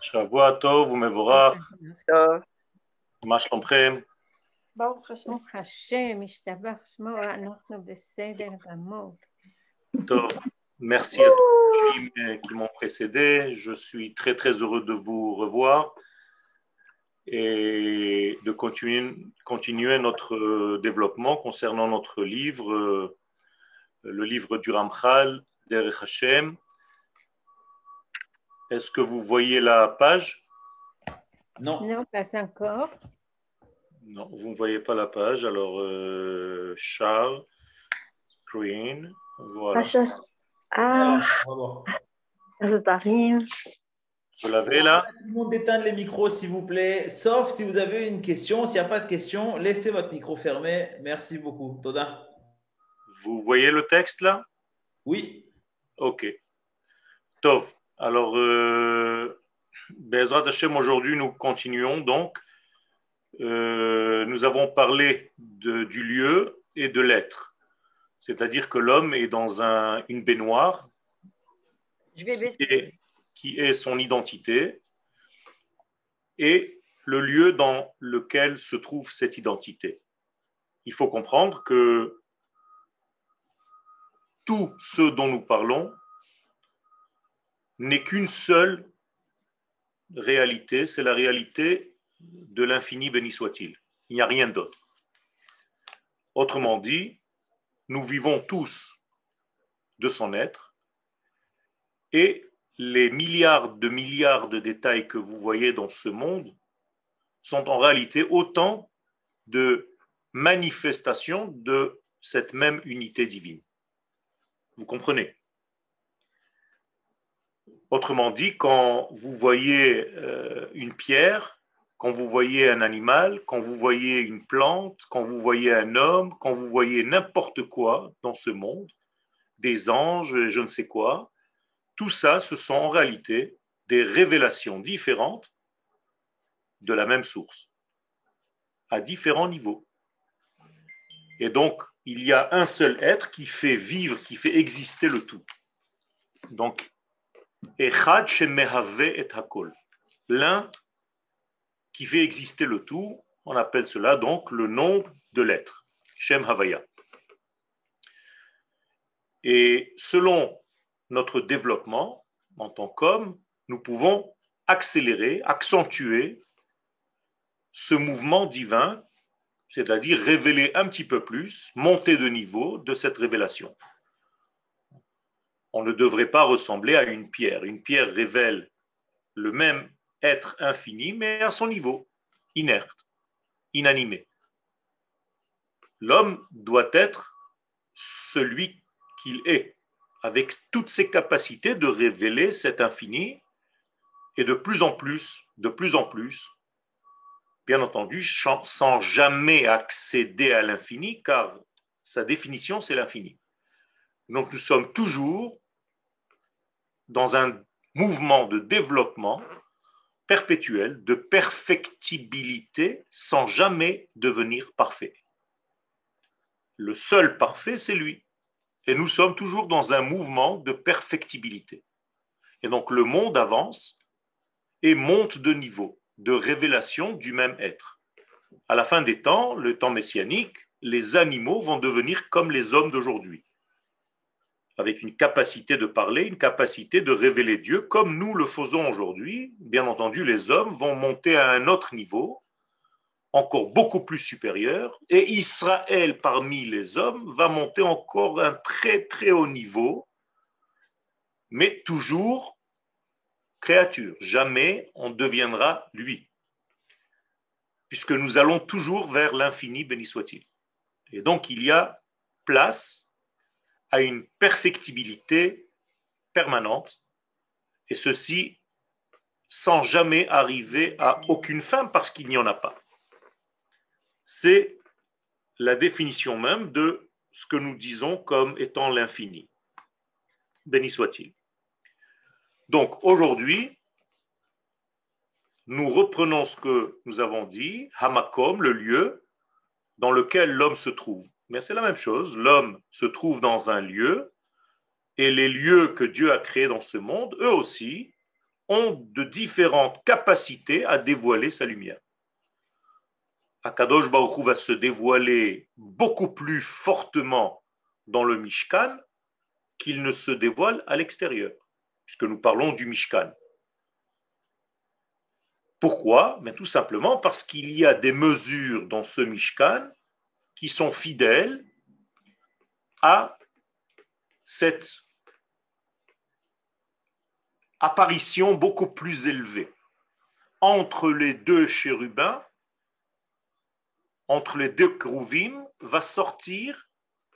שבוע טוב ומבורך, טוב. מה שלומכם? ברוך השם. ברוך השם, השתבח שמו, אנחנו בסדר גמור. Tov. Merci à tous qui, m- qui m'ont précédé. Je suis très très heureux de vous revoir et de continuer, continuer notre euh, développement concernant notre livre, euh, le livre du Ramchal, Derech Hashem. est-ce que vous voyez la page? Non. Non, encore. Non, vous ne voyez pas la page. Alors, euh, Charles, screen, voilà. Ah, ah. ah ça t'arrive. Vous l'avez là? Tout le monde éteindre les micros, s'il vous plaît. Sauf si vous avez une question. S'il n'y a pas de question, laissez votre micro fermé. Merci beaucoup. Toda. Vous voyez le texte là? Oui. OK. Tov. Alors, euh, Bezrat Hashem, aujourd'hui, nous continuons donc. Euh, nous avons parlé de- du lieu et de l'être. C'est-à-dire que l'homme est dans un- une baignoire Je vais baisser. et- qui est son identité et le lieu dans lequel se trouve cette identité. Il faut comprendre que tout ce dont nous parlons n'est qu'une seule réalité, c'est la réalité de l'infini béni soit-il. Il n'y a rien d'autre. Autrement dit, nous vivons tous de son être et les milliards de milliards de détails que vous voyez dans ce monde sont en réalité autant de manifestations de cette même unité divine. Vous comprenez? Autrement dit, quand vous voyez euh, une pierre, quand vous voyez un animal, quand vous voyez une plante, quand vous voyez un homme, quand vous voyez n'importe quoi dans ce monde, des anges, je ne sais quoi, tout ça, ce sont en réalité des révélations différentes de la même source, à différents niveaux. Et donc, il y a un seul être qui fait vivre, qui fait exister le tout. Donc, Echad shemehave et hakol. L'un qui fait exister le tout, on appelle cela donc le nom de l'être, Shem Havaya. Et selon notre développement en tant qu'homme, nous pouvons accélérer, accentuer ce mouvement divin, c'est-à-dire révéler un petit peu plus, monter de niveau de cette révélation. On ne devrait pas ressembler à une pierre. Une pierre révèle le même être infini, mais à son niveau, inerte, inanimé. L'homme doit être celui qu'il est, avec toutes ses capacités de révéler cet infini, et de plus en plus, de plus en plus, bien entendu, sans jamais accéder à l'infini, car sa définition, c'est l'infini. Donc nous sommes toujours dans un mouvement de développement perpétuel, de perfectibilité, sans jamais devenir parfait. Le seul parfait, c'est lui. Et nous sommes toujours dans un mouvement de perfectibilité. Et donc le monde avance et monte de niveau, de révélation du même être. À la fin des temps, le temps messianique, les animaux vont devenir comme les hommes d'aujourd'hui, avec une capacité de parler, une capacité de révéler Dieu, comme nous le faisons aujourd'hui. Bien entendu, les hommes vont monter à un autre niveau, encore beaucoup plus supérieur, et Israël parmi les hommes va monter encore un très très haut niveau, mais toujours créature. Jamais on deviendra lui, puisque nous allons toujours vers l'infini, béni soit-il. Et donc il y a place à une perfectibilité permanente, et ceci sans jamais arriver à aucune fin, parce qu'il n'y en a pas. C'est la définition même de ce que nous disons comme étant l'infini. Béni soit-il. Donc aujourd'hui, nous reprenons ce que nous avons dit, Hamakom, le lieu dans lequel l'homme se trouve. C'est la même chose, l'homme se trouve dans un lieu, et les lieux que Dieu a créés dans ce monde, eux aussi, ont de différentes capacités à dévoiler sa lumière. Akadosh va se dévoiler beaucoup plus fortement dans le Mishkan qu'il ne se dévoile à l'extérieur, puisque nous parlons du Mishkan. Pourquoi? Mais Tout simplement parce qu'il y a des mesures dans ce Mishkan qui sont fidèles à cette apparition beaucoup plus élevée. Entre les deux chérubins, entre les deux Krouvim, va sortir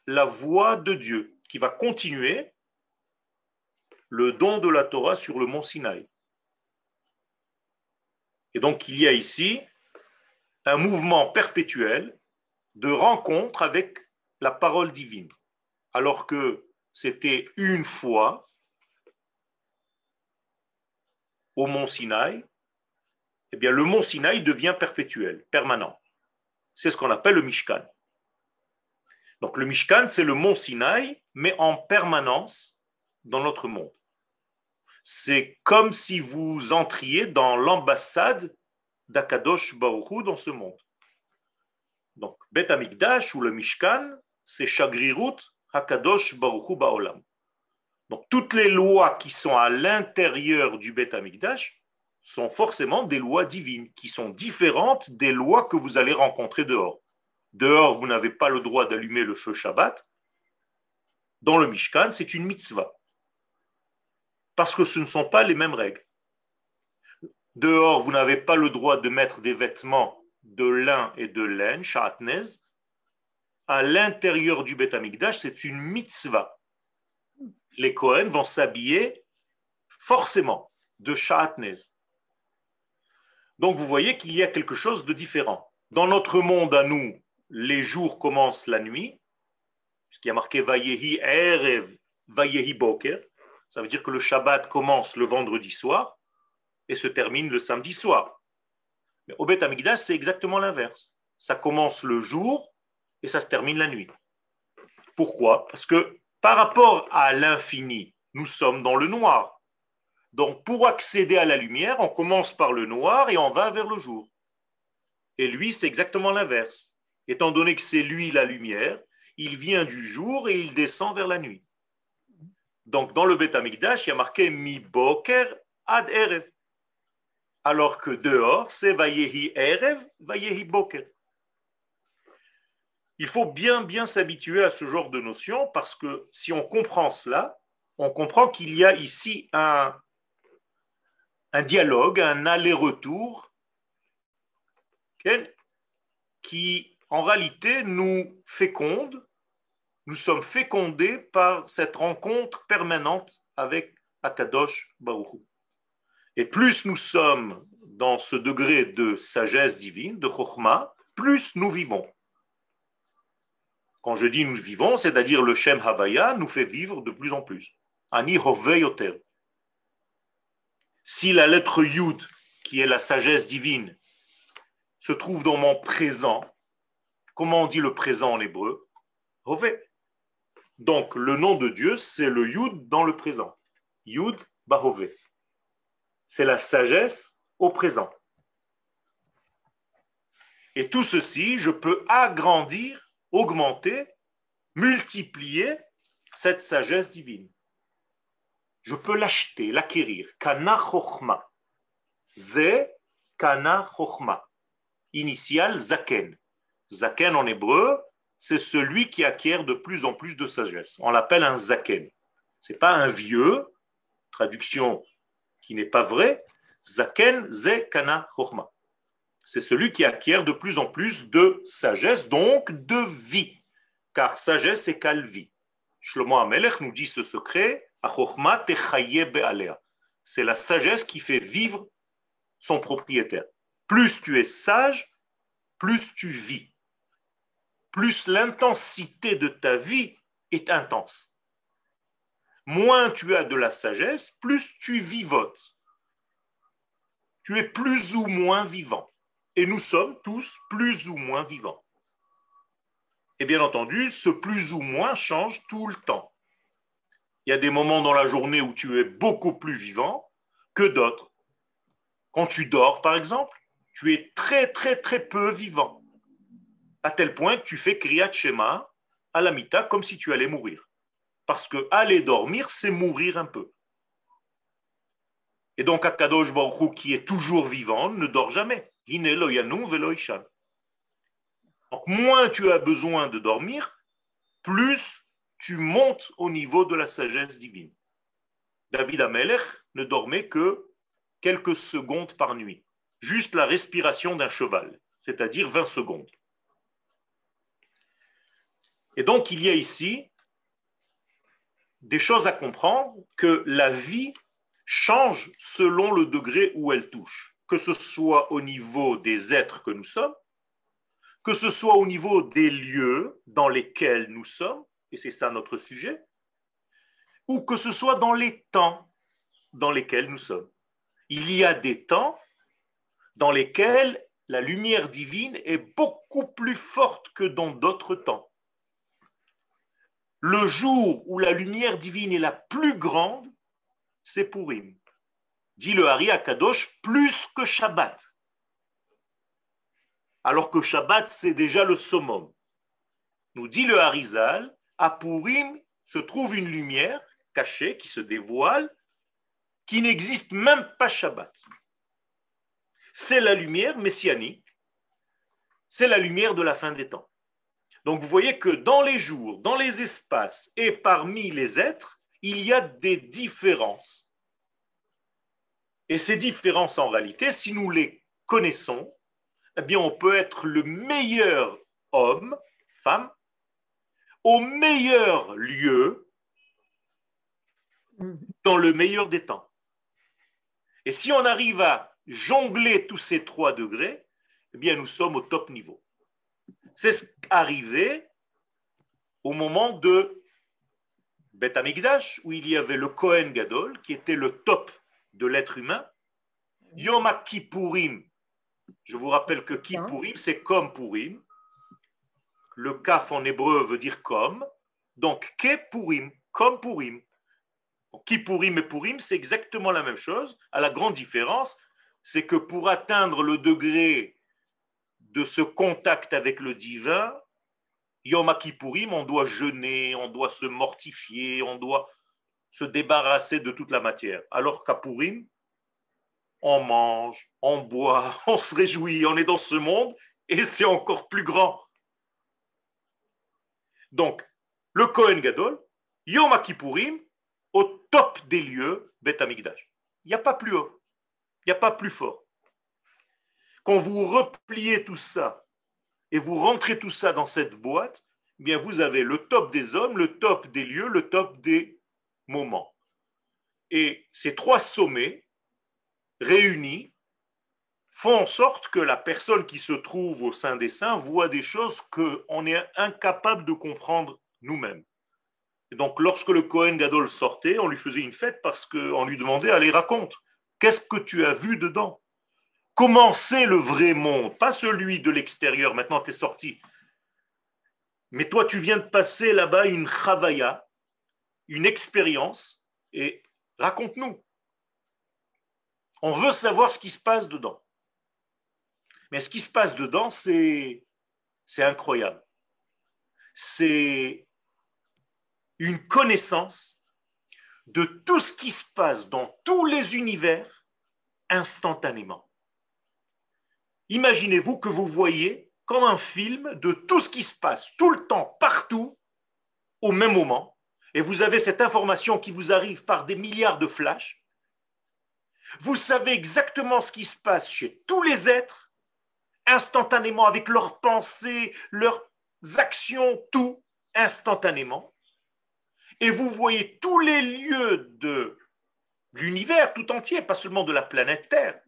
la voix de Dieu qui va continuer le don de la Torah sur le mont Sinaï. Et donc il y a ici un mouvement perpétuel de rencontre avec la parole divine, alors que c'était une fois au mont Sinaï, eh bien le mont Sinaï devient perpétuel, permanent. C'est ce qu'on appelle le Mishkan. Donc le Mishkan, c'est le mont Sinaï, mais en permanence dans notre monde. C'est comme si vous entriez dans l'ambassade d'Akadosh Baruchou dans ce monde. Donc, Bet Amikdash ou le Mishkan, c'est Shagrirut Hakadosh Baruchou Baolam. Donc, toutes les lois qui sont à l'intérieur du Bet Amikdash sont forcément des lois divines, qui sont différentes des lois que vous allez rencontrer dehors. Dehors, vous n'avez pas le droit d'allumer le feu Shabbat. Dans le Mishkan, c'est une mitzvah. Parce que ce ne sont pas les mêmes règles. Dehors, vous n'avez pas le droit de mettre des vêtements de lin et de laine, shatnez. À l'intérieur du Beth c'est une mitzvah. Les Kohen vont s'habiller forcément de shatnez. Donc vous voyez qu'il y a quelque chose de différent. Dans notre monde à nous, les jours commencent la nuit, ce qui a marqué Vayehi Erev, Vayehi Boker. Ça veut dire que le Shabbat commence le vendredi soir et se termine le samedi soir. Au Beth Amikdash, c'est exactement l'inverse. Ça commence le jour et ça se termine la nuit. Pourquoi? Parce que par rapport à l'infini, nous sommes dans le noir. Donc pour accéder à la lumière, on commence par le noir et on va vers le jour. Et lui, c'est exactement l'inverse. Étant donné que c'est lui la lumière, il vient du jour et il descend vers la nuit. Donc dans le Beth Amikdash, il y a marqué mi boker ad erev alors que dehors, c'est Vayehi Erev, Vayehi Boker. Il faut bien, bien s'habituer à ce genre de notion parce que si on comprend cela, on comprend qu'il y a ici un, dialogue, un aller-retour qui en réalité nous féconde, nous sommes fécondés par cette rencontre permanente avec Akadosh Baruch et plus nous sommes dans ce degré de sagesse divine, de chokhmah, plus nous vivons. Quand je dis nous vivons, c'est-à-dire le Shem Havaya nous fait vivre de plus en plus. Ani. Si la lettre Yud, qui est la sagesse divine, se trouve dans mon présent, comment on dit le présent en hébreu? Hove. Donc le nom de Dieu, c'est le Yud dans le présent. Yud Bahove c'est la sagesse au présent. Et tout ceci, je peux agrandir, augmenter, multiplier cette sagesse divine. Je peux l'acheter, l'acquérir. Kana chochma. Ze kana. Initial zaken. Zaken en hébreu, c'est celui qui acquiert de plus en plus de sagesse. On l'appelle un zaken. C'est pas un vieux, traduction qui n'est pas vrai. C'est celui qui acquiert de plus en plus de sagesse, donc de vie. Car sagesse égale vie. Shlomo Amelech nous dit ce secret, c'est la sagesse qui fait vivre son propriétaire. Plus tu es sage, plus tu vis. Plus l'intensité de ta vie est intense moins tu as de la sagesse, plus tu vivotes. Tu es plus ou moins vivant. Et nous sommes tous plus ou moins vivants. Et bien entendu, ce plus ou moins change tout le temps. Il y a des moments dans la journée où tu es beaucoup plus vivant que d'autres. Quand tu dors, par exemple, tu es très, très, très peu vivant. À tel point que tu fais Kriyat Shema à la mita comme si tu allais mourir. Parce que aller dormir, c'est mourir un peu. Et donc, Akadosh Baruch qui est toujours vivant, ne dort jamais. Donc, moins tu as besoin de dormir, plus tu montes au niveau de la sagesse divine. David Amelech ne dormait que quelques secondes par nuit, juste la respiration d'un cheval, c'est-à-dire 20 secondes. Et donc, il y a ici des choses à comprendre que la vie change selon le degré où elle touche, que ce soit au niveau des êtres que nous sommes, que ce soit au niveau des lieux dans lesquels nous sommes, et c'est ça notre sujet, ou que ce soit dans les temps dans lesquels nous sommes. Il y a des temps dans lesquels la lumière divine est beaucoup plus forte que dans d'autres temps. Le jour où la lumière divine est la plus grande, c'est Purim. Dit le Hari Akadosh, plus que Shabbat. Alors que Shabbat, c'est déjà le summum. Nous dit le Harizal, à Purim se trouve une lumière cachée qui se dévoile, qui n'existe même pas Shabbat. C'est la lumière messianique, c'est la lumière de la fin des temps. Donc vous voyez que dans les jours, dans les espaces et parmi les êtres, il y a des différences. Et ces différences, en réalité, si nous les connaissons, eh bien, on peut être le meilleur homme, femme, au meilleur lieu, dans le meilleur des temps. Et si on arrive à jongler tous ces trois degrés, eh bien, nous sommes au top niveau. C'est ce qui arrivé au moment de Beth Amikdash, où il y avait le Kohen Gadol, qui était le top de l'être humain. Yom Kippourim, je vous rappelle que Kippourim, c'est comme Purim. Le kaf en hébreu veut dire comme. Donc, Ke Purim, comme Purim. Kippourim et Purim, c'est exactement la même chose. À la grande différence, c'est que pour atteindre le degré de ce contact avec le divin, Yom Kippourim, on doit jeûner, on doit se mortifier, on doit se débarrasser de toute la matière. Alors qu'à Purim, on mange, on boit, on se réjouit, on est dans ce monde et c'est encore plus grand. Donc, le Kohen Gadol, Yom Kippourim, au top des lieux, Beth Amikdash. Il n'y a pas plus haut, il n'y a pas plus fort. Quand vous repliez tout ça et vous rentrez tout ça dans cette boîte, eh bien vous avez le top des hommes, le top des lieux, le top des moments. Et ces trois sommets réunis font en sorte que la personne qui se trouve au sein des saints voit des choses qu'on est incapable de comprendre nous-mêmes. Donc, lorsque le Cohen Gadol sortait, on lui faisait une fête parce qu'on lui demandait Allez, raconte, qu'est-ce que tu as vu dedans? Comment c'est le vrai monde? Pas celui de l'extérieur, maintenant tu es sorti. Mais toi, tu viens de passer là-bas une chavaya, une expérience, et raconte-nous. On veut savoir ce qui se passe dedans. Mais ce qui se passe dedans, c'est, c'est incroyable. C'est une connaissance de tout ce qui se passe dans tous les univers instantanément. Imaginez-vous que vous voyez comme un film de tout ce qui se passe tout le temps, partout, au même moment, et vous avez cette information qui vous arrive par des milliards de flashs. Vous savez exactement ce qui se passe chez tous les êtres, instantanément, avec leurs pensées, leurs actions, tout instantanément. Et vous voyez tous les lieux de l'univers tout entier, pas seulement de la planète Terre,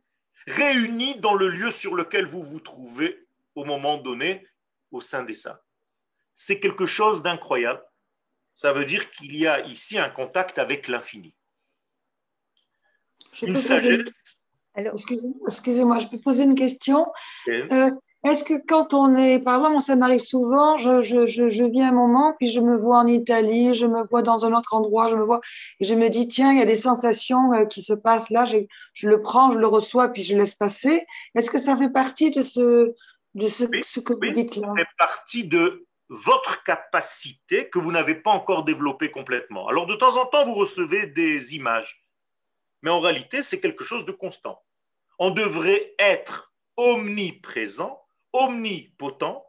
réunis dans le lieu sur lequel vous vous trouvez au moment donné au sein des saints. C'est quelque chose d'incroyable. Ça veut dire qu'il y a ici un contact avec l'infini. Une sagesse. Excusez-moi, je peux poser une question. Euh, est-ce que quand on est, par exemple, ça m'arrive souvent, je, je, je, je vis un moment, puis je me vois en Italie, je me vois dans un autre endroit, je me vois, et je me dis, tiens, il y a des sensations euh, qui se passent là, je, je le prends, je le reçois, puis je laisse passer. Est-ce que ça fait partie de ce, de ce, Oui, ce que oui, vous dites là? Ça fait partie de votre capacité que vous n'avez pas encore développée complètement. Alors de temps en temps, vous recevez des images, mais en réalité, c'est quelque chose de constant. On devrait être omniprésent, omnipotent,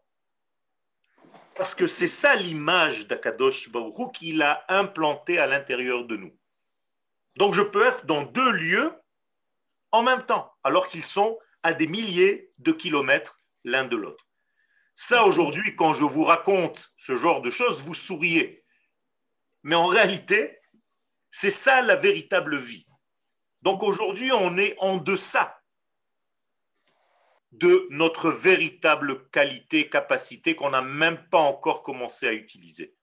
parce que c'est ça l'image d'Akadosh Baruch qu'il a implanté à l'intérieur de nous. Donc je peux être dans deux lieux en même temps, alors qu'ils sont à des milliers de kilomètres l'un de l'autre. Ça, aujourd'hui, quand je vous raconte ce genre de choses, vous souriez. Mais en réalité, c'est ça la véritable vie. Donc aujourd'hui, on est en deçà de notre véritable qualité, capacité qu'on n'a même pas encore commencé à utiliser.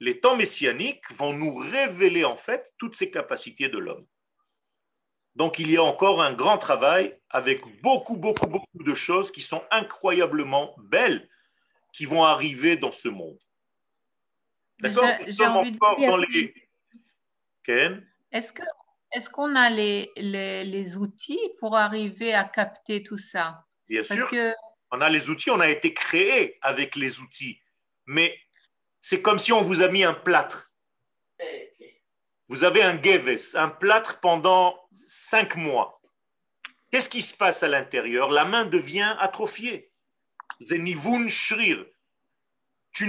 Les temps messianiques vont nous révéler en fait toutes ces capacités de l'homme. Donc il y a encore un grand travail avec beaucoup, beaucoup, beaucoup de choses qui sont incroyablement belles qui vont arriver dans ce monde. D'accord Nous sommes encore dans les... Ken Est-ce que est-ce qu'on a les, les, les outils pour arriver à capter tout ça? Bien Parce sûr, que on a les outils, on a été créé avec les outils. Mais c'est comme si on vous a mis un plâtre. Vous avez un geves, un plâtre pendant cinq mois. Qu'est-ce qui se passe à l'intérieur? La main devient atrophiée. Zenivun shrir. Tu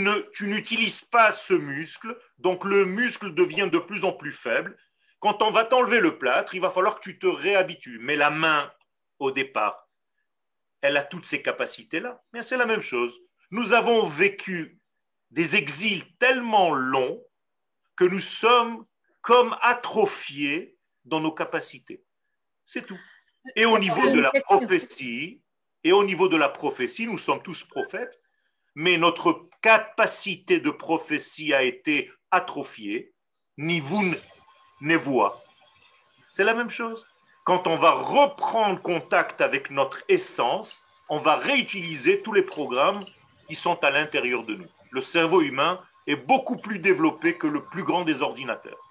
n'utilises pas ce muscle, donc le muscle devient de plus en plus faible. Quand on va t'enlever le plâtre, il va falloir que tu te réhabitues. Mais la main, au départ, elle a toutes ces capacités-là. Mais c'est la même chose. Nous avons vécu des exils tellement longs que nous sommes comme atrophiés dans nos capacités. C'est tout. Et au niveau de la prophétie, et au niveau de la prophétie, nous sommes tous prophètes, mais notre capacité de prophétie a été atrophiée, ni vous ne voix. C'est la même chose. Quand on va reprendre contact avec notre essence, on va réutiliser tous les programmes qui sont à l'intérieur de nous. Le cerveau humain est beaucoup plus développé que le plus grand des ordinateurs.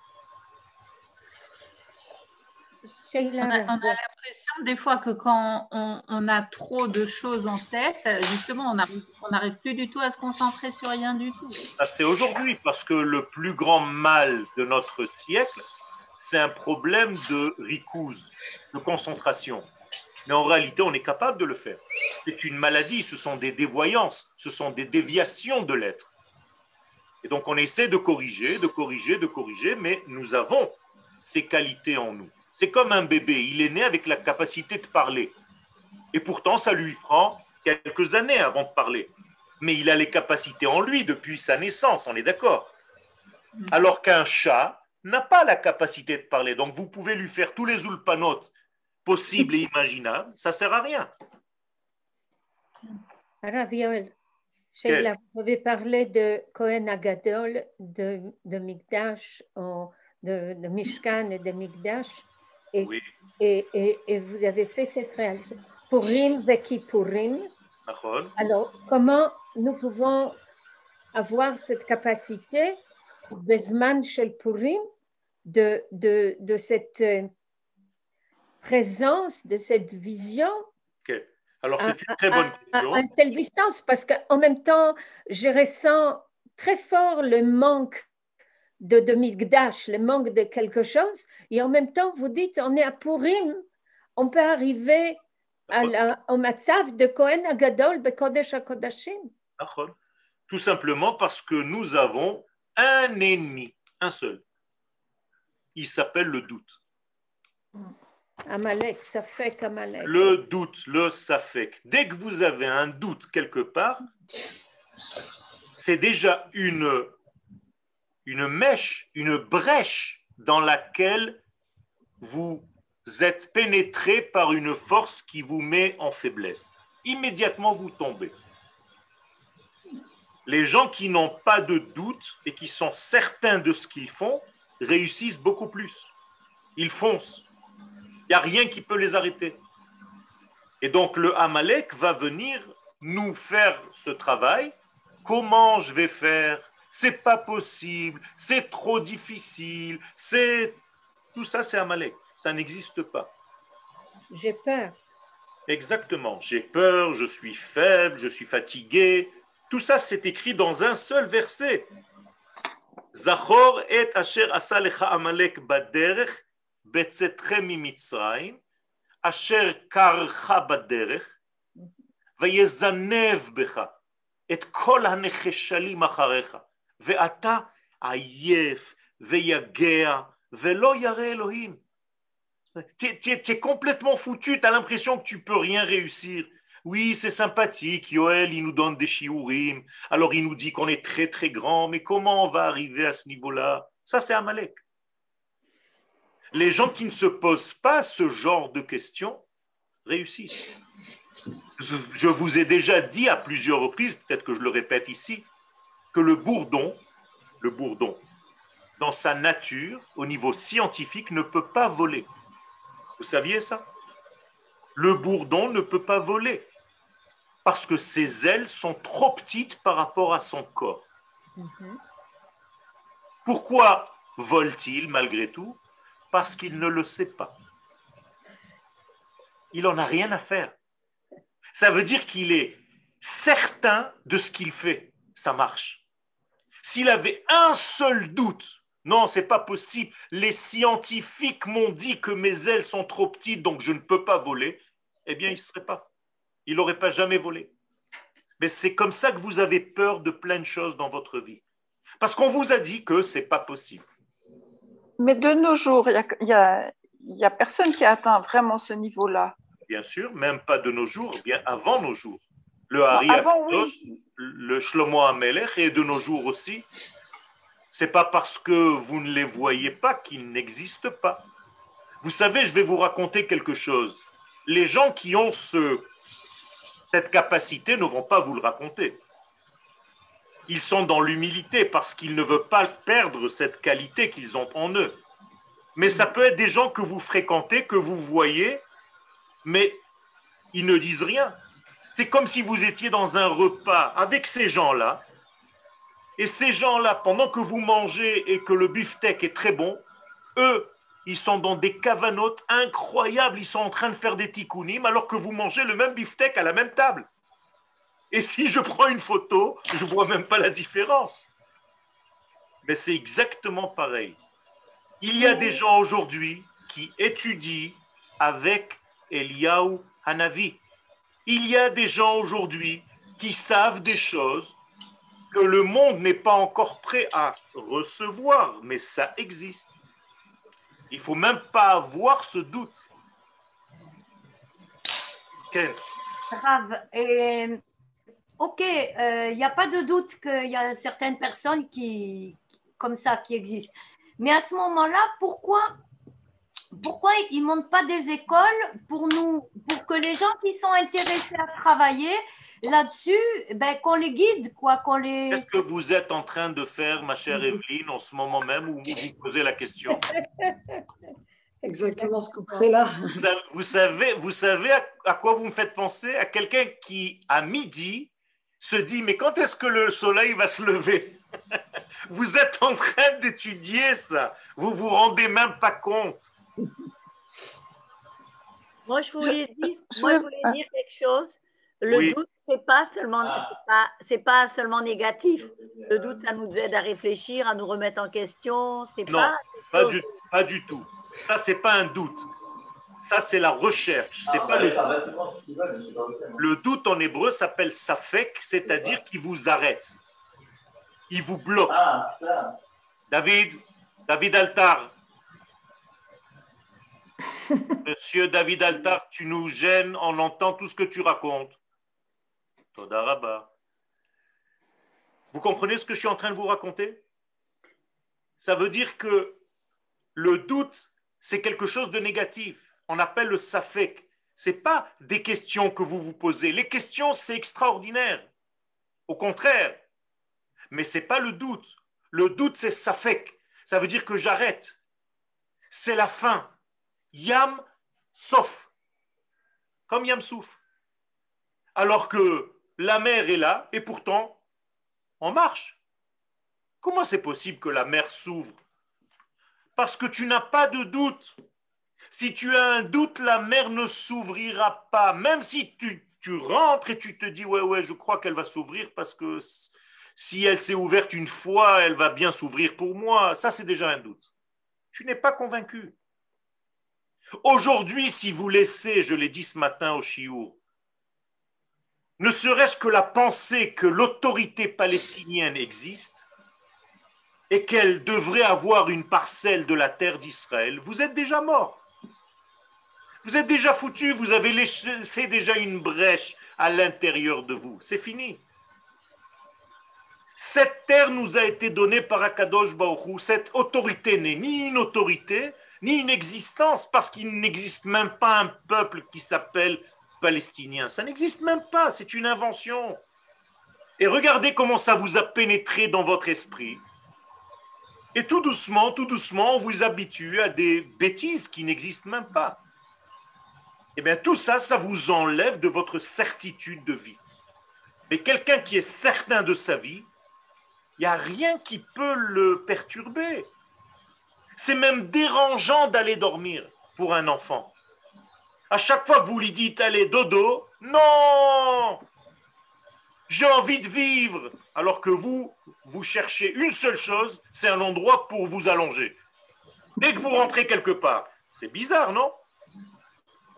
Sheila, on a, on a l'impression des fois que quand on, on a trop de choses en tête, justement, on n'arrive plus du tout à se concentrer sur rien du tout. Ça, C'est aujourd'hui parce que le plus grand mal de notre siècle, c'est un problème de ricouse, de concentration. Mais en réalité, on est capable de le faire. C'est une maladie, ce sont des dévoyances, ce sont des déviations de l'être. Et donc on essaie de corriger, de corriger, de corriger, mais nous avons ces qualités en nous. C'est comme un bébé, il est né avec la capacité de parler. Et pourtant, ça lui prend quelques années avant de parler. Mais il a les capacités en lui depuis sa naissance, on est d'accord. Alors qu'un chat n'a pas la capacité de parler. Donc vous pouvez lui faire tous les ulpanotes possibles et imaginables, ça sert à rien. Rav Yoel, Sheila, vous avez parlé de Cohen Agadol, de, de Mikdash, ou de, de Mishkan et de Mikdash, et, Oui, et, et, et vous avez fait cette réalisation. Purim veki Purim. Alors, comment nous pouvons avoir cette capacité, Bezman Shel Purim, de, de, de cette euh, présence, de cette vision? Alors à, c'est une très bonne à- à- question. à une telle distance parce qu'en même temps, je ressens très fort le manque de, de Migdash, le manque de quelque chose. Et en même temps, vous dites, on est à Purim, on peut arriver à la- au Matzav de Kohen Agadol, Bekodesh HaKodashim. Nachon. Tout simplement parce que nous avons un ennemi, un seul. Il s'appelle le doute. Amalek, qu'Amalek. Le doute, le safek. Dès que vous avez un doute quelque part, c'est déjà une, une mèche, une brèche dans laquelle vous êtes pénétré par une force qui vous met en faiblesse. Immédiatement, vous tombez. Les gens qui n'ont pas de doute et qui sont certains de ce qu'ils font réussissent beaucoup plus. Ils foncent. Il n'y a rien qui peut les arrêter. Et donc le Amalek va venir nous faire ce travail. Comment je vais faire c'est pas possible, c'est trop difficile, c'est. Tout ça, c'est Amalek. Ça n'existe pas. J'ai peur. Exactement. J'ai peur, je suis faible, je suis fatigué. Tout ça, c'est écrit dans un seul verset. Zachor et asher asa lecha Amalek baderech betzetrem mimitzraim asher karcha baderech mhm. veyezanev becha et kol hanecheshalim acharecha. ואתה עייף ויגע ולא ירא אלוהים. Tu es, complètement foutu, tu as l'impression que tu peux rien réussir. Oui, c'est sympathique, Yoel, il nous donne des shiurim, alors il nous dit qu'on est très très grand, mais comment on va arriver à ce niveau-là Ça, c'est Amalek. Les gens qui ne se posent pas ce genre de questions réussissent je vous ai déjà dit à plusieurs reprises, peut-être que je le répète ici, que le bourdon, le bourdon, dans sa nature, au niveau scientifique, ne peut pas voler. Vous saviez ça? Le bourdon ne peut pas voler parce que ses ailes sont trop petites par rapport à son corps. Pourquoi vole-t-il malgré tout? Parce qu'il ne le sait pas. Il n'en a rien à faire. Ça veut dire qu'il est certain de ce qu'il fait. Ça marche. S'il avait un seul doute, non, c'est pas possible. Les scientifiques m'ont dit que mes ailes sont trop petites, donc je ne peux pas voler. Eh bien, il ne serait pas. Il n'aurait pas jamais volé. Mais c'est comme ça que vous avez peur de plein de choses dans votre vie. Parce qu'on vous a dit que c'est pas possible. Mais de nos jours, il n'y a, y a personne qui a atteint vraiment ce niveau-là bien sûr, même pas de nos jours, bien avant nos jours. Le Hari le Shlomo Amelech et de nos jours aussi. C'est pas parce que vous ne les voyez pas qu'ils n'existent pas. Vous savez, je vais vous raconter quelque chose. Les gens qui ont ce, cette capacité ne vont pas vous le raconter. Ils sont dans l'humilité parce qu'ils ne veulent pas perdre cette qualité qu'ils ont en eux. Mais ça peut être des gens que vous fréquentez, que vous voyez, mais ils ne disent rien. C'est comme si vous étiez dans un repas avec ces gens-là, et ces gens-là, pendant que vous mangez et que le beefsteak est très bon, eux, ils sont dans des cavanotes incroyables, ils sont en train de faire des tikkunim alors que vous mangez le même beefsteak à la même table. Et si je prends une photo, je ne vois même pas la différence. Mais c'est exactement pareil. Il y a des gens aujourd'hui qui étudient avec Eliaou Hanavi. Il y a des gens aujourd'hui qui savent des choses que le monde n'est pas encore prêt à recevoir, mais ça existe. Il faut même pas avoir ce doute. Grave. ok, il euh, n'y a pas de doute qu'il y a certaines personnes qui, comme ça qui existent. Mais à ce moment-là, pourquoi pourquoi ils ne montent pas des écoles pour nous, pour que les gens qui sont intéressés à travailler là-dessus, ben, qu'on les guide, quoi, qu'on les. Qu'est-ce que vous êtes en train de faire, ma chère Evelyne, en ce moment même où vous vous posez la question? Exactement ce que vous faites là. Vous savez, vous savez à quoi vous me faites penser? À quelqu'un qui, à midi, se dit Mais quand est-ce que le soleil va se lever? Vous êtes en train d'étudier ça. Vous vous rendez même pas compte. Moi, je voulais, dire, moi, je voulais dire quelque chose. Le doute, c'est pas seulement, c'est pas, pas, seulement négatif. Le doute, ça nous aide à réfléchir, à nous remettre en question. C'est non, pas, pas du, pas du tout. Ça, c'est pas un doute. Ça, c'est la recherche. C'est pas le... le doute en hébreu s'appelle safek, c'est-à-dire qu'il vous arrête. Il vous bloque. David, David Altar, Monsieur David Altar, tu nous gênes, on entend tout ce que tu racontes. Todaraba. Vous comprenez ce que je suis en train de vous raconter? Ça veut dire que le doute, c'est quelque chose de négatif. On appelle le safek. Ce n'est pas des questions que vous vous posez. Les questions, c'est extraordinaire. Au contraire. Mais ce n'est pas le doute. Le doute, c'est safek. Ça veut dire que j'arrête. C'est la fin. Yam Sof, comme Yam Souf. Alors que la mer est là, et pourtant, on marche. Comment c'est possible que la mer s'ouvre? Parce que tu n'as pas de doute. Si tu as un doute, la mer ne s'ouvrira pas. Même si tu, tu, rentres et tu te dis, ouais, ouais, je crois qu'elle va s'ouvrir parce que si elle s'est ouverte une fois, elle va bien s'ouvrir pour moi. Ça, c'est déjà un doute. Tu n'es pas convaincu. Aujourd'hui, si vous laissez, je l'ai dit ce matin au Chiour, ne serait-ce que la pensée que l'autorité palestinienne existe et qu'elle devrait avoir une parcelle de la terre d'Israël, vous êtes déjà mort. Vous êtes déjà foutu, vous avez laissé déjà une brèche à l'intérieur de vous. C'est fini. Cette terre nous a été donnée par Akadosh Baruch Cette autorité n'est ni une autorité, ni une existence, parce qu'il n'existe même pas un peuple qui s'appelle palestinien. Ça n'existe même pas, c'est une invention. Et regardez comment ça vous a pénétré dans votre esprit. Et tout doucement, tout doucement, on vous habitue à des bêtises qui n'existent même pas. Eh bien, tout ça, ça vous enlève de votre certitude de vie. Mais quelqu'un qui est certain de sa vie, il n'y a rien qui peut le perturber. C'est même dérangeant d'aller dormir pour un enfant. À chaque fois que vous lui dites allez dodo, non J'ai envie de vivre. Alors que vous, vous cherchez une seule chose, c'est un endroit pour vous allonger. Dès que vous rentrez quelque part, c'est bizarre, non?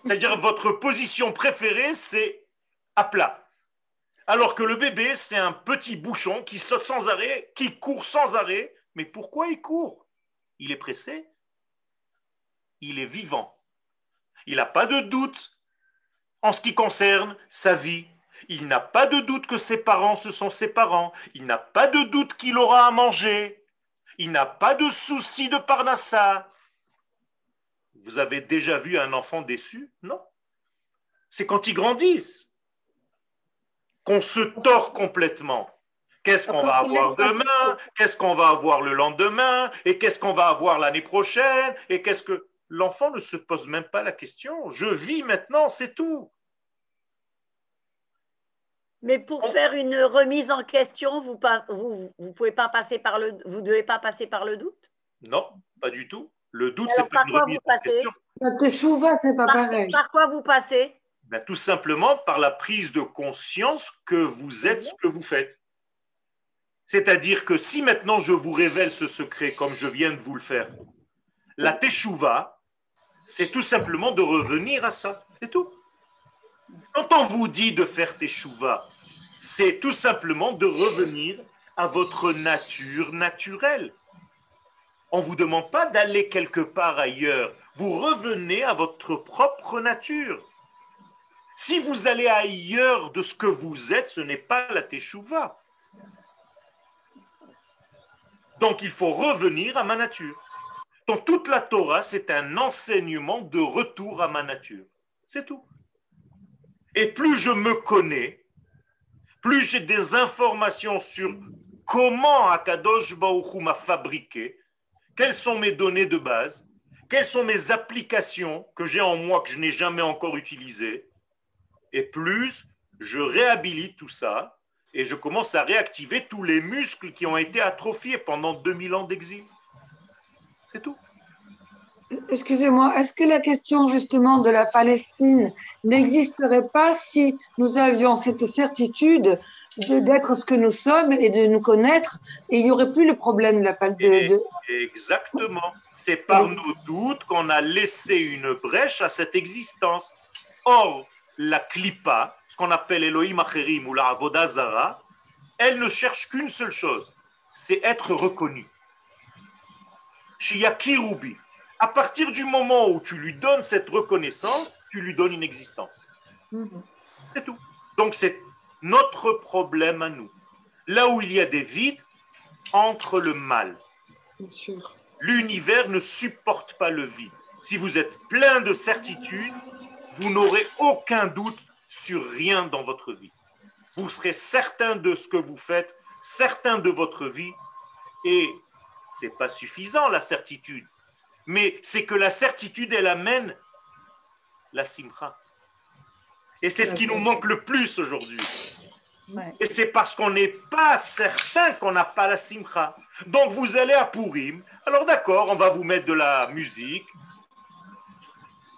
C'est-à-dire votre position préférée, c'est à plat. Alors que le bébé, c'est un petit bouchon qui saute sans arrêt, qui court sans arrêt. Mais pourquoi il court? Il est pressé, il est vivant. Il n'a pas de doute en ce qui concerne sa vie. Il n'a pas de doute que ses parents, ce sont ses parents. Il n'a pas de doute qu'il aura à manger. Il n'a pas de souci de parnassa. Vous avez déjà vu un enfant déçu? Non. C'est quand ils grandissent qu'on se tord complètement. Qu'est-ce qu'on va avoir demain? Qu'est-ce qu'on va avoir le lendemain? Et qu'est-ce qu'on va avoir l'année prochaine? Et qu'est-ce que l'enfant ne se pose même pas la question Je vis maintenant, c'est tout. Mais pour faire une remise en question, vous ne vous, pouvez pas passer par le vous devez pas passer par le doute? Non, pas du tout. Le doute, c'est pas une remise en question. T'es souvent, c'est pas pareil. Par quoi vous passez? Ben, Tout simplement par la prise de conscience que vous êtes ce que vous faites. C'est-à-dire que si maintenant je vous révèle ce secret comme je viens de vous le faire, la teshuva, c'est tout simplement de revenir à ça. C'est tout. Quand on vous dit de faire teshuva, c'est tout simplement de revenir à votre nature naturelle. On ne vous demande pas d'aller quelque part ailleurs. Vous revenez à votre propre nature. Si vous allez ailleurs de ce que vous êtes, ce n'est pas la teshuva. Donc il faut revenir à ma nature. Donc toute la Torah, c'est un enseignement de retour à ma nature. C'est tout. Et plus je me connais, plus j'ai des informations sur comment Akadosh Baruch m'a fabriqué, quelles sont mes données de base, quelles sont mes applications que j'ai en moi que je n'ai jamais encore utilisées, et plus je réhabilite tout ça et je commence à réactiver tous les muscles qui ont été atrophiés pendant 2000 ans d'exil. C'est tout. Excusez-moi, est-ce que la question justement de la Palestine n'existerait pas si nous avions cette certitude d'être ce que nous sommes et de nous connaître et il n'y aurait plus le problème de la Palestine Exactement. C'est par nos doutes qu'on a laissé une brèche à cette existence. Or, la clipa, ce qu'on appelle Elohim Acherim ou la Avodazara, elle ne cherche qu'une seule chose, c'est être reconnue. Shiyakirubi, à partir du moment où tu lui donnes cette reconnaissance, tu lui donnes une existence. C'est tout. Donc c'est notre problème à nous. Là où il y a des vides, entre le mal. L'univers ne supporte pas le vide. Si vous êtes plein de certitude, vous n'aurez aucun doute sur rien dans votre vie. Vous serez certain de ce que vous faites, certain de votre vie, et c'est pas suffisant la certitude, mais c'est que la certitude elle amène la simcha. Et c'est ce qui nous manque le plus aujourd'hui. Et c'est parce qu'on n'est pas certain qu'on n'a pas la simcha. Donc vous allez à Purim. Alors d'accord, on va vous mettre de la musique.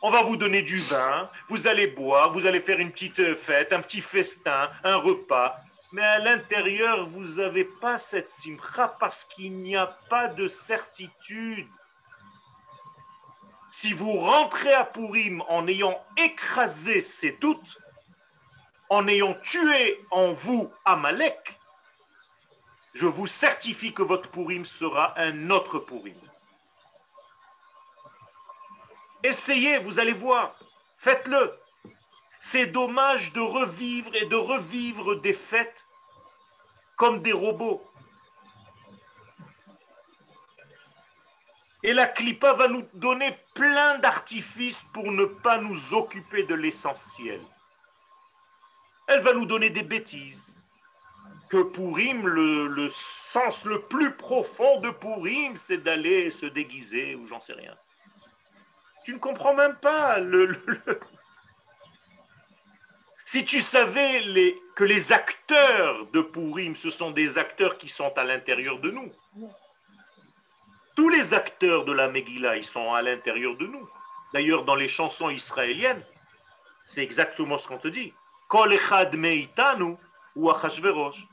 On va vous donner du vin. Vous allez boire. Vous allez faire une petite fête, un petit festin, un repas. Mais à l'intérieur, vous n'avez pas cette simcha parce qu'il n'y a pas de certitude. Si vous rentrez à Purim en ayant écrasé ces doutes, en ayant tué en vous Amalek, je vous certifie que votre Purim sera un autre Purim. Essayez, vous allez voir. Faites-le. C'est dommage de revivre et de revivre des fêtes comme des robots. Et la clipa va nous donner plein d'artifices pour ne pas nous occuper de l'essentiel. Elle va nous donner des bêtises. Que Pourim, le, le sens le plus profond de Pourim, c'est d'aller se déguiser ou j'en sais rien. Tu ne comprends même pas le, si tu savais les, que les acteurs de Purim, ce sont des acteurs qui sont à l'intérieur de nous. Tous les acteurs de la Megillah, ils sont à l'intérieur de nous. D'ailleurs, dans les chansons israéliennes, c'est exactement ce qu'on te dit. Kol echad meitanu ou Achashverosh.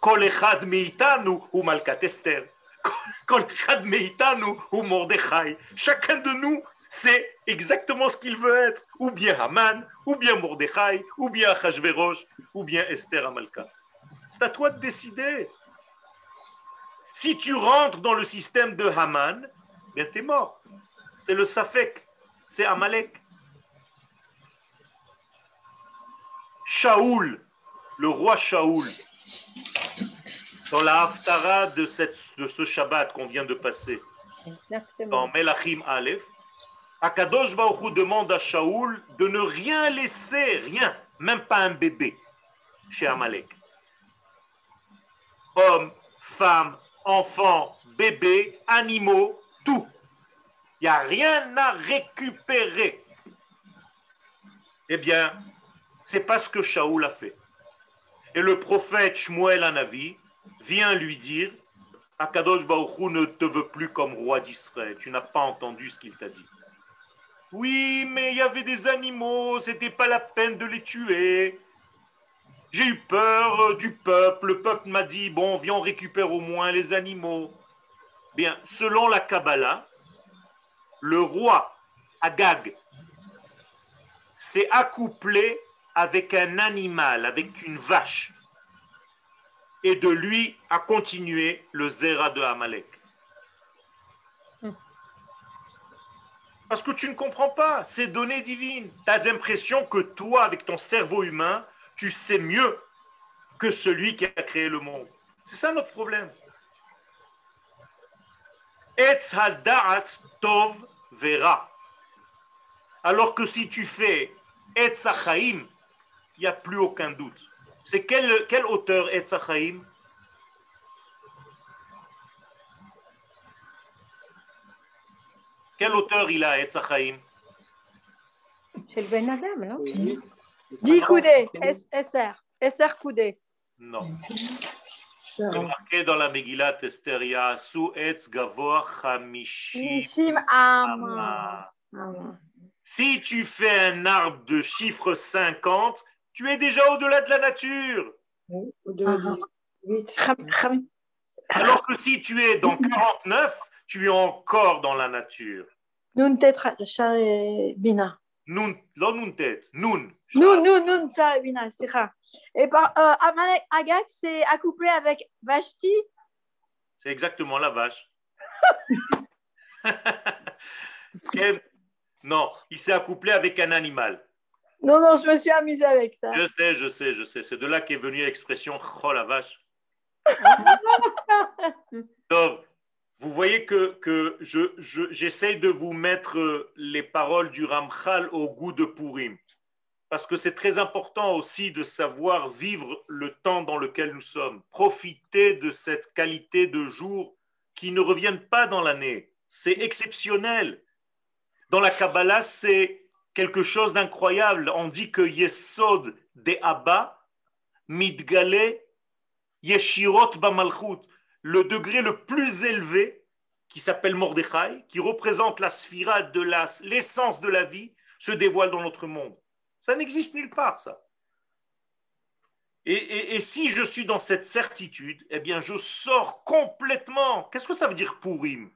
Kol echad meitanu ou Malkat Esther. Kol echad meitanu ou Mordechai. Chacun de nous, c'est exactement ce qu'il veut être. Ou bien Haman, ou bien Mordechai, ou bien Achashverosh, ou bien Esther Amalka. C'est à toi de décider. Si tu rentres dans le système de Haman, bien t'es mort. C'est le Safek, c'est Amalek. Shaoul, le roi Shaoul, dans la Haftara de, cette, de ce Shabbat qu'on vient de passer, dans Melachim Aleph, Akadosh Baruch demande à Shaoul de ne rien laisser, rien, même pas un bébé, chez Amalek. Hommes, femmes, enfants, bébés, animaux, tout. Il n'y a rien à récupérer. Eh bien, c'est pas ce que Shaoul a fait. Et le prophète Shmuel Anavi vient lui dire Akadosh Baruch ne te veut plus comme roi d'Israël. Tu n'as pas entendu ce qu'il t'a dit. Oui, mais il y avait des animaux, c'était pas la peine de les tuer. J'ai eu peur euh, du peuple. Le peuple m'a dit bon, viens, on récupère au moins les animaux. Bien, selon la Kabbalah, le roi Agag s'est accouplé avec un animal, avec une vache, et de lui a continué le Zera de Amalek. Parce que tu ne comprends pas ces données divines. Tu as l'impression que toi, avec ton cerveau humain, tu sais mieux que celui qui a créé le monde. C'est ça notre problème. Etz tov vera. Alors que si tu fais Etz il n'y a plus aucun doute. C'est quel, quel auteur Etz Quel auteur il a, Etzachaim C'est le Ben Adam, non? Oui. Dis Koudé, SR, SR Koudé. Non. C'est marqué dans la Megillat Esther, Yasu Etz Gavoa Chamishim Ama. Si tu fais un arbre de chiffre 50, tu es déjà au-delà de la nature. Au-delà de Alors que si tu es dans 49, tu es encore dans la nature. Nun tet bina. Nun, lo nun tet, nun. Nun, nun, nun, bina, c'est Et par euh, Amalek Agag, c'est accouplé avec Vashti. C'est exactement la vache. non, il s'est accouplé avec un animal. Non, non, je me suis amusé avec ça. Je sais, je sais, je sais. C'est de là qu'est venue l'expression Oh la vache. Donc, vous voyez que, que j'essaye de vous mettre les paroles du Ramchal au goût de Purim. Parce que c'est très important aussi de savoir vivre le temps dans lequel nous sommes. Profiter de cette qualité de jour qui ne reviennent pas dans l'année. C'est exceptionnel. Dans la Kabbalah, c'est quelque chose d'incroyable. On dit que Yesod de Abba, Midgale Yeshirot Bamalchut, le degré le plus élevé qui s'appelle Mordechai, qui représente la sphira de l'essence de la vie, se dévoile dans notre monde. Ça n'existe nulle part, ça. Et, si je suis dans cette certitude, eh bien, je sors complètement. Qu'est-ce que ça veut dire Purim?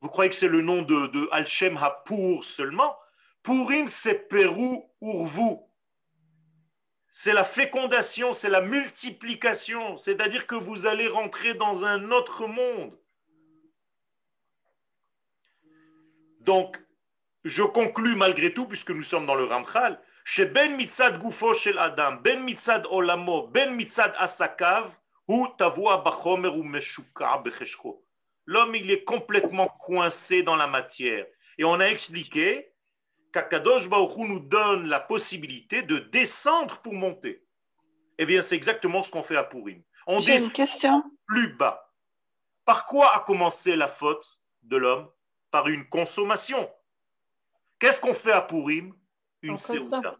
Vous croyez que c'est le nom de, Al-Shem HaPur seulement? Purim, c'est Pérou Urvu. C'est la fécondation, c'est la multiplication. C'est-à-dire que vous allez rentrer dans un autre monde. Donc, je conclus malgré tout, puisque nous sommes dans le Ramchal, chez Ben Mitzad Gufo Shel Adam, Ben Mitzad Olamo, Ben Mitzad Asakav, ou Tavua Bachomer ou Meshuka L'homme, il est complètement coincé dans la matière. Et on a expliqué qu'Akadosh Baruch nous donne la possibilité de descendre pour monter. Eh bien, c'est exactement ce qu'on fait à Purim. On descend une question. plus bas. Par quoi a commencé la faute de l'homme? Par une consommation. Qu'est-ce qu'on fait à Purim? Une Seouda.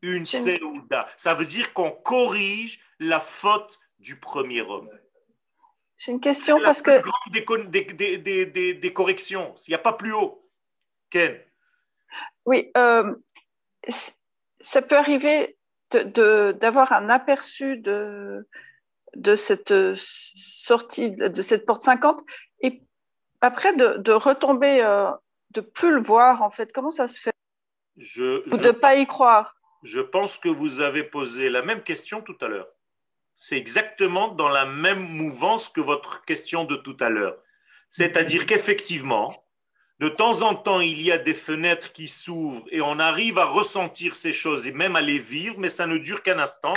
Une Seouda. Ça veut dire qu'on corrige la faute du premier homme. J'ai une question parce que. Des, des, des, des, corrections. Il n'y a pas plus haut. Ken Oui. Euh, ça peut arriver d'avoir un aperçu de, de cette sortie, de cette porte 50, et après de, de retomber, euh, de plus le voir, en fait. Comment ça se fait? Je, Ou de ne pas y croire? Je pense que vous avez posé la même question tout à l'heure. C'est exactement dans la même mouvance que votre question de tout à l'heure. C'est-à-dire qu'effectivement, de temps en temps, il y a des fenêtres qui s'ouvrent et on arrive à ressentir ces choses et même à les vivre, mais ça ne dure qu'un instant.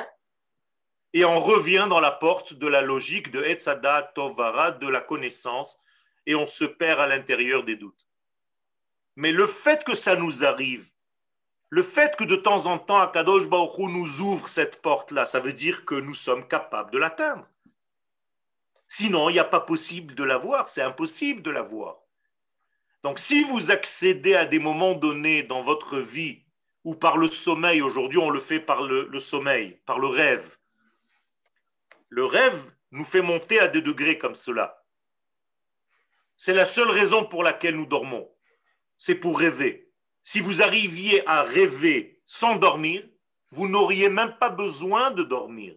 Et on revient dans la porte de la logique de Etzada Tovara, de la connaissance, et on se perd à l'intérieur des doutes. Mais le fait que ça nous arrive, le fait que de temps en temps, Akadosh Baruch nous ouvre cette porte-là, ça veut dire que nous sommes capables de l'atteindre. Sinon, il n'y a pas possible de la voir, c'est impossible de la voir. Donc, si vous accédez à des moments donnés dans votre vie, ou par le sommeil, aujourd'hui on le fait par le, sommeil, par le rêve, le rêve nous fait monter à des degrés comme cela. C'est la seule raison pour laquelle nous dormons. C'est pour rêver si vous arriviez à rêver sans dormir, vous n'auriez même pas besoin de dormir.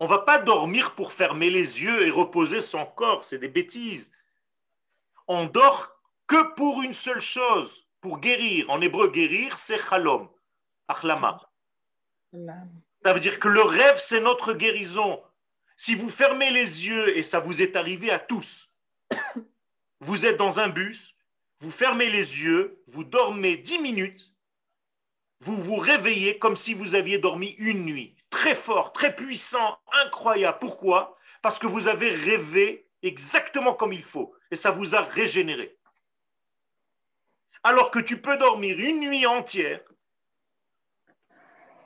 On ne va pas dormir pour fermer les yeux et reposer son corps, c'est des bêtises. On dort que pour une seule chose, pour guérir. En hébreu, guérir, c'est chalom, achlama. Ça veut dire que le rêve, c'est notre guérison. Si vous fermez les yeux, et ça vous est arrivé à tous, vous êtes dans un bus, vous fermez les yeux, vous dormez dix minutes, vous vous réveillez comme si vous aviez dormi une nuit. Très fort, très puissant, incroyable. Pourquoi? Parce que vous avez rêvé exactement comme il faut et ça vous a régénéré. Alors que tu peux dormir une nuit entière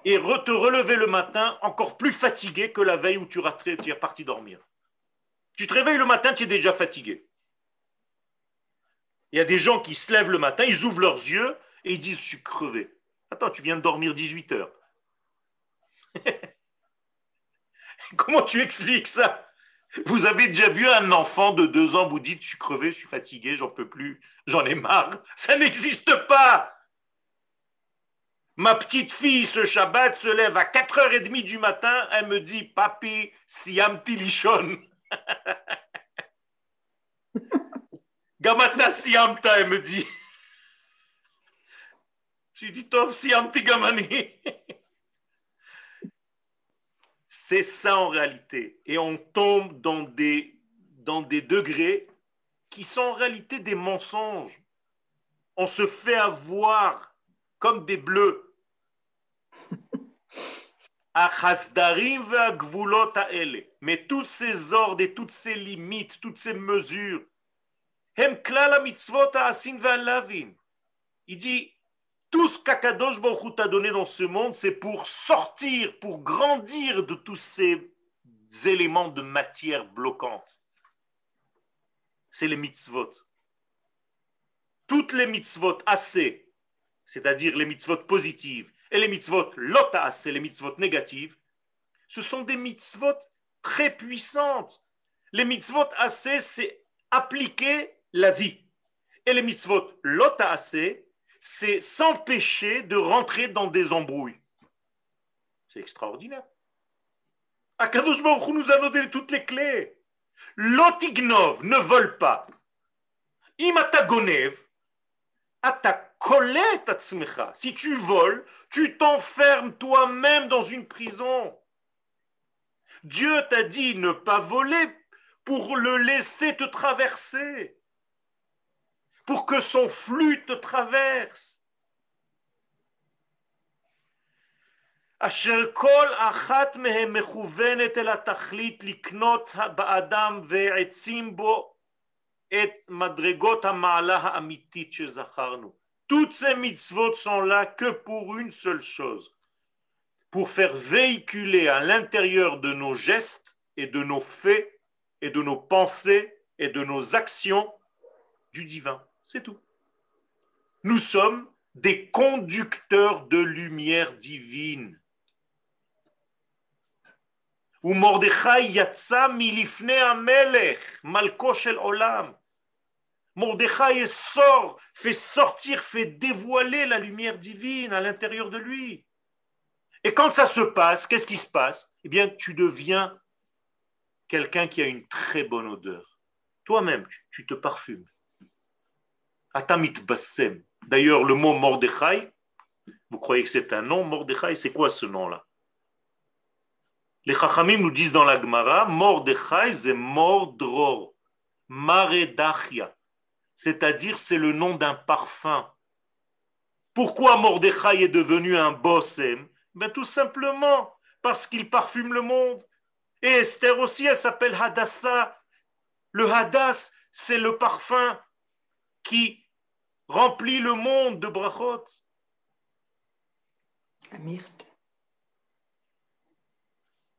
et te relever le matin encore plus fatigué que la veille où tu, tu es parti dormir. Tu te réveilles le matin, tu es déjà fatigué. Il y a des gens qui se lèvent le matin, ils ouvrent leurs yeux et ils disent Je suis crevé. Attends, tu viens de dormir 18 heures. Comment tu expliques ça? Vous avez déjà vu un enfant de deux ans vous dites Je suis crevé, je suis fatigué, j'en peux plus, j'en ai marre. Ça n'existe pas. Ma petite fille, ce Shabbat, se lève à 4h30 du matin, elle me dit Papi, siam tilichon. Gamata siamta, elle me dit. Je dis, Tov siamti gamani. C'est ça en réalité. Et on tombe dans des, dans des degrés qui sont en réalité des mensonges. On se fait avoir comme des bleus. Mais toutes ces ordres et toutes ces limites, toutes ces mesures, il dit, tout ce qu'Akadosh Baruch t'a donné dans ce monde, c'est pour sortir, pour grandir de tous ces éléments de matière bloquante. C'est les mitzvot. Toutes les mitzvot assez, c'est-à-dire les mitzvot positives, et les mitzvot lota c'est les mitzvot négatives, ce sont des mitzvot très puissantes. Les mitzvot assez, c'est appliquer la vie. Et les mitzvot lota assez, c'est s'empêcher de rentrer dans des embrouilles. C'est extraordinaire. Akadosh Baruch nous a donné toutes les clés. Lotignov ne vole pas. Imatagonev, si tu voles, tu t'enfermes toi-même dans une prison. Dieu t'a dit ne pas voler pour le laisser te traverser, pour que son flux te traverse. אשר כל אחת מהן מכוונת אל התכלית לקנות באדם ועצים בו את מדרגות המעלה האמיתית שזכרנו. Toutes ces mitzvot sont là que pour une seule chose, pour faire véhiculer à l'intérieur de nos gestes et de nos faits et de nos pensées et de nos actions du divin. C'est tout. Nous sommes des conducteurs de lumière divine. Ou Mordechai yatsa milifne amelech, malko shel olam. Mordechai sort, fait sortir, fait dévoiler la lumière divine à l'intérieur de lui. Et quand ça se passe, qu'est-ce qui se passe? Eh bien, tu deviens quelqu'un qui a une très bonne odeur. Toi-même, tu, te parfumes. Atamit Bassem. D'ailleurs, le mot Mordechai, vous croyez que c'est un nom Mordechai, c'est quoi ce nom-là? Les Chachamim nous disent dans la Gemara, Mordechai, c'est Mordror, Maredachia c'est-à-dire c'est le nom d'un parfum. Pourquoi Mordechai est devenu un bossem ben, Tout simplement parce qu'il parfume le monde. Et Esther aussi, elle s'appelle Hadassah. Le Hadass, c'est le parfum qui remplit le monde de brachot. La myrte.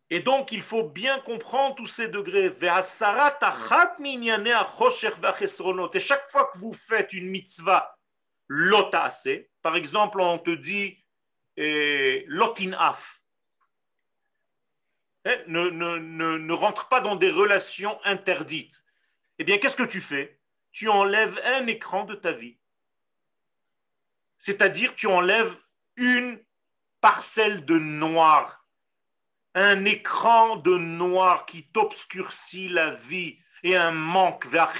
Et donc, il faut bien comprendre tous ces degrés. Et chaque fois que vous faites une mitzvah lotase, par exemple, on te dit eh, lotinaf, eh, ne, ne, ne, ne rentre pas dans des relations interdites. Eh bien, qu'est-ce que tu fais? Tu enlèves un écran de ta vie. C'est-à-dire, tu enlèves une parcelle de noir un écran de noir qui t'obscurcit la vie et un manque vers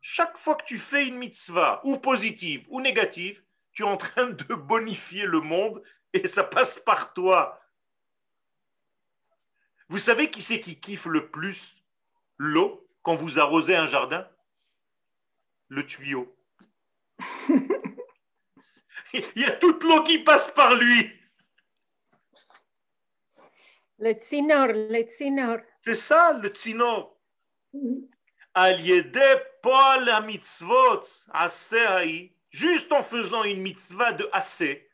Chaque fois que tu fais une mitzvah, ou positive ou négative, tu es en train de bonifier le monde et ça passe par toi. Vous savez qui c'est qui kiffe le plus l'eau quand vous arrosez un jardin? Le tuyau. Il y a toute l'eau qui passe par lui. Le tzinor, le tzinor. C'est ça, le tzinor. Al la mitzvot, juste en faisant une mitzvah de assez.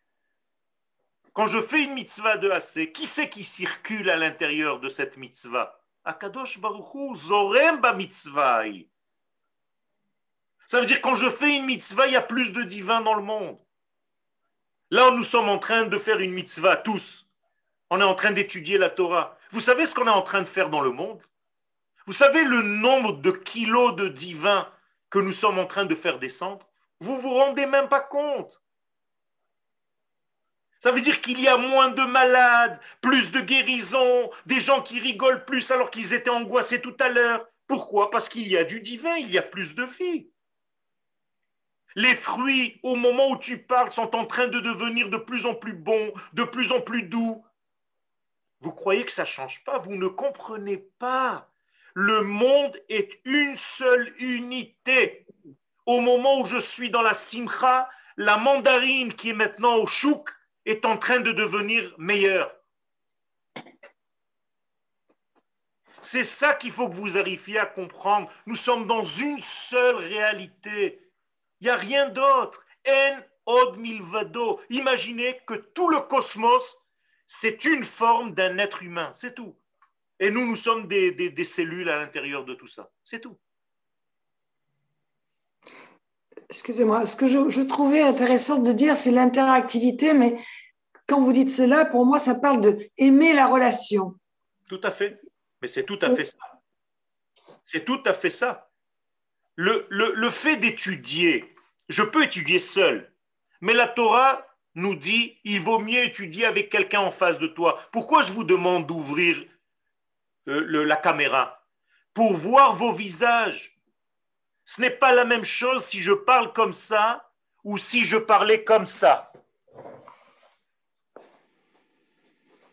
Quand je fais une mitzvah de assez, qui c'est qui circule à l'intérieur de cette mitzvah? Akadosh Baruchu, zorem ba mitzvah. Ça veut dire quand je fais une mitzvah, il y a plus de divin dans le monde. Là, nous sommes en train de faire une mitzvah tous. On est en train d'étudier la Torah. Vous savez ce qu'on est en train de faire dans le monde? Vous savez le nombre de kilos de divin que nous sommes en train de faire descendre? Vous vous rendez même pas compte. Ça veut dire qu'il y a moins de malades, plus de guérisons, des gens qui rigolent plus alors qu'ils étaient angoissés tout à l'heure. Pourquoi? Parce qu'il y a du divin, il y a plus de vie. Les fruits, au moment où tu parles, sont en train de devenir de plus en plus bons, de plus en plus doux. Vous croyez que ça ne change pas? Vous ne comprenez pas. Le monde est une seule unité. Au moment où je suis dans la simcha, la mandarine qui est maintenant au chouk est en train de devenir meilleure. C'est ça qu'il faut que vous arriviez à comprendre. Nous sommes dans une seule réalité. Il n'y a rien d'autre. En od milvado. Imaginez que tout le cosmos c'est une forme d'un être humain, c'est tout. Et nous, nous sommes des, cellules à l'intérieur de tout ça, c'est tout. excusez-moi, ce que je, trouvais intéressant de dire, c'est l'interactivité, mais quand vous dites cela, pour moi, ça parle de aimer la relation. Tout à fait. Mais c'est tout à fait ça. C'est tout à fait ça. Le, le fait d'étudier, je peux étudier seul, mais la Torah nous dit, il vaut mieux étudier avec quelqu'un en face de toi. Pourquoi je vous demande d'ouvrir euh, la caméra? Pour voir vos visages. Ce n'est pas la même chose si je parle comme ça ou si je parlais comme ça.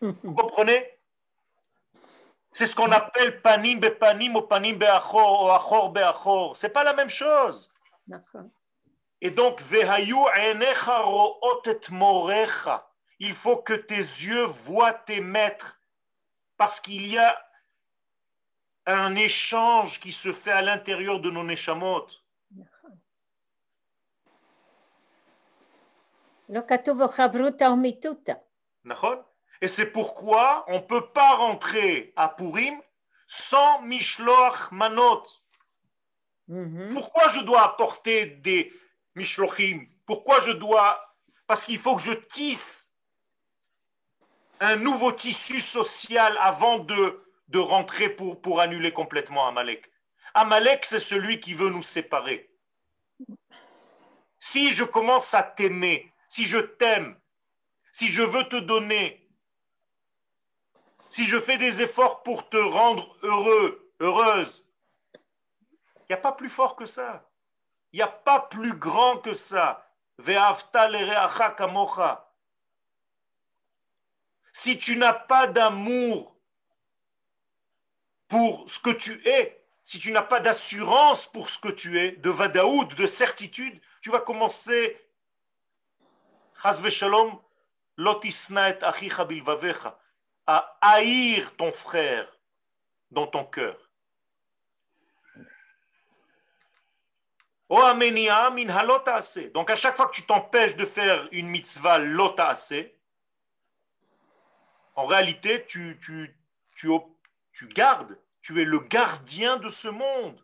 Vous comprenez? C'est ce qu'on appelle panim be panim ou panim be achor ou achor be achor. C'est pas la même chose. Et donc, il faut que tes yeux voient tes maîtres, parce qu'il y a un échange qui se fait à l'intérieur de nos neshamot. Et c'est pourquoi on ne peut pas rentrer à Purim sans Mishloach Manot. Mm-hmm. Pourquoi je dois apporter des Mishlochim Pourquoi je dois Parce qu'il faut que je tisse un nouveau tissu social avant de rentrer pour, pour annuler complètement Amalek. Amalek, c'est celui qui veut nous séparer. Si je commence à t'aimer, si je t'aime, si je veux te donner, si je fais des efforts pour te rendre heureux, heureuse, il n'y a pas plus fort que ça. Il n'y a pas plus grand que ça. Si tu n'as pas d'amour pour ce que tu es, si tu n'as pas d'assurance pour ce que tu es, de vadaoud, de certitude, tu vas commencer à haïr ton frère dans ton cœur. Oh, Donc à chaque fois que tu t'empêches de faire une mitzvah lotaase, en réalité, tu, tu, tu, tu gardes, tu es le gardien de ce monde.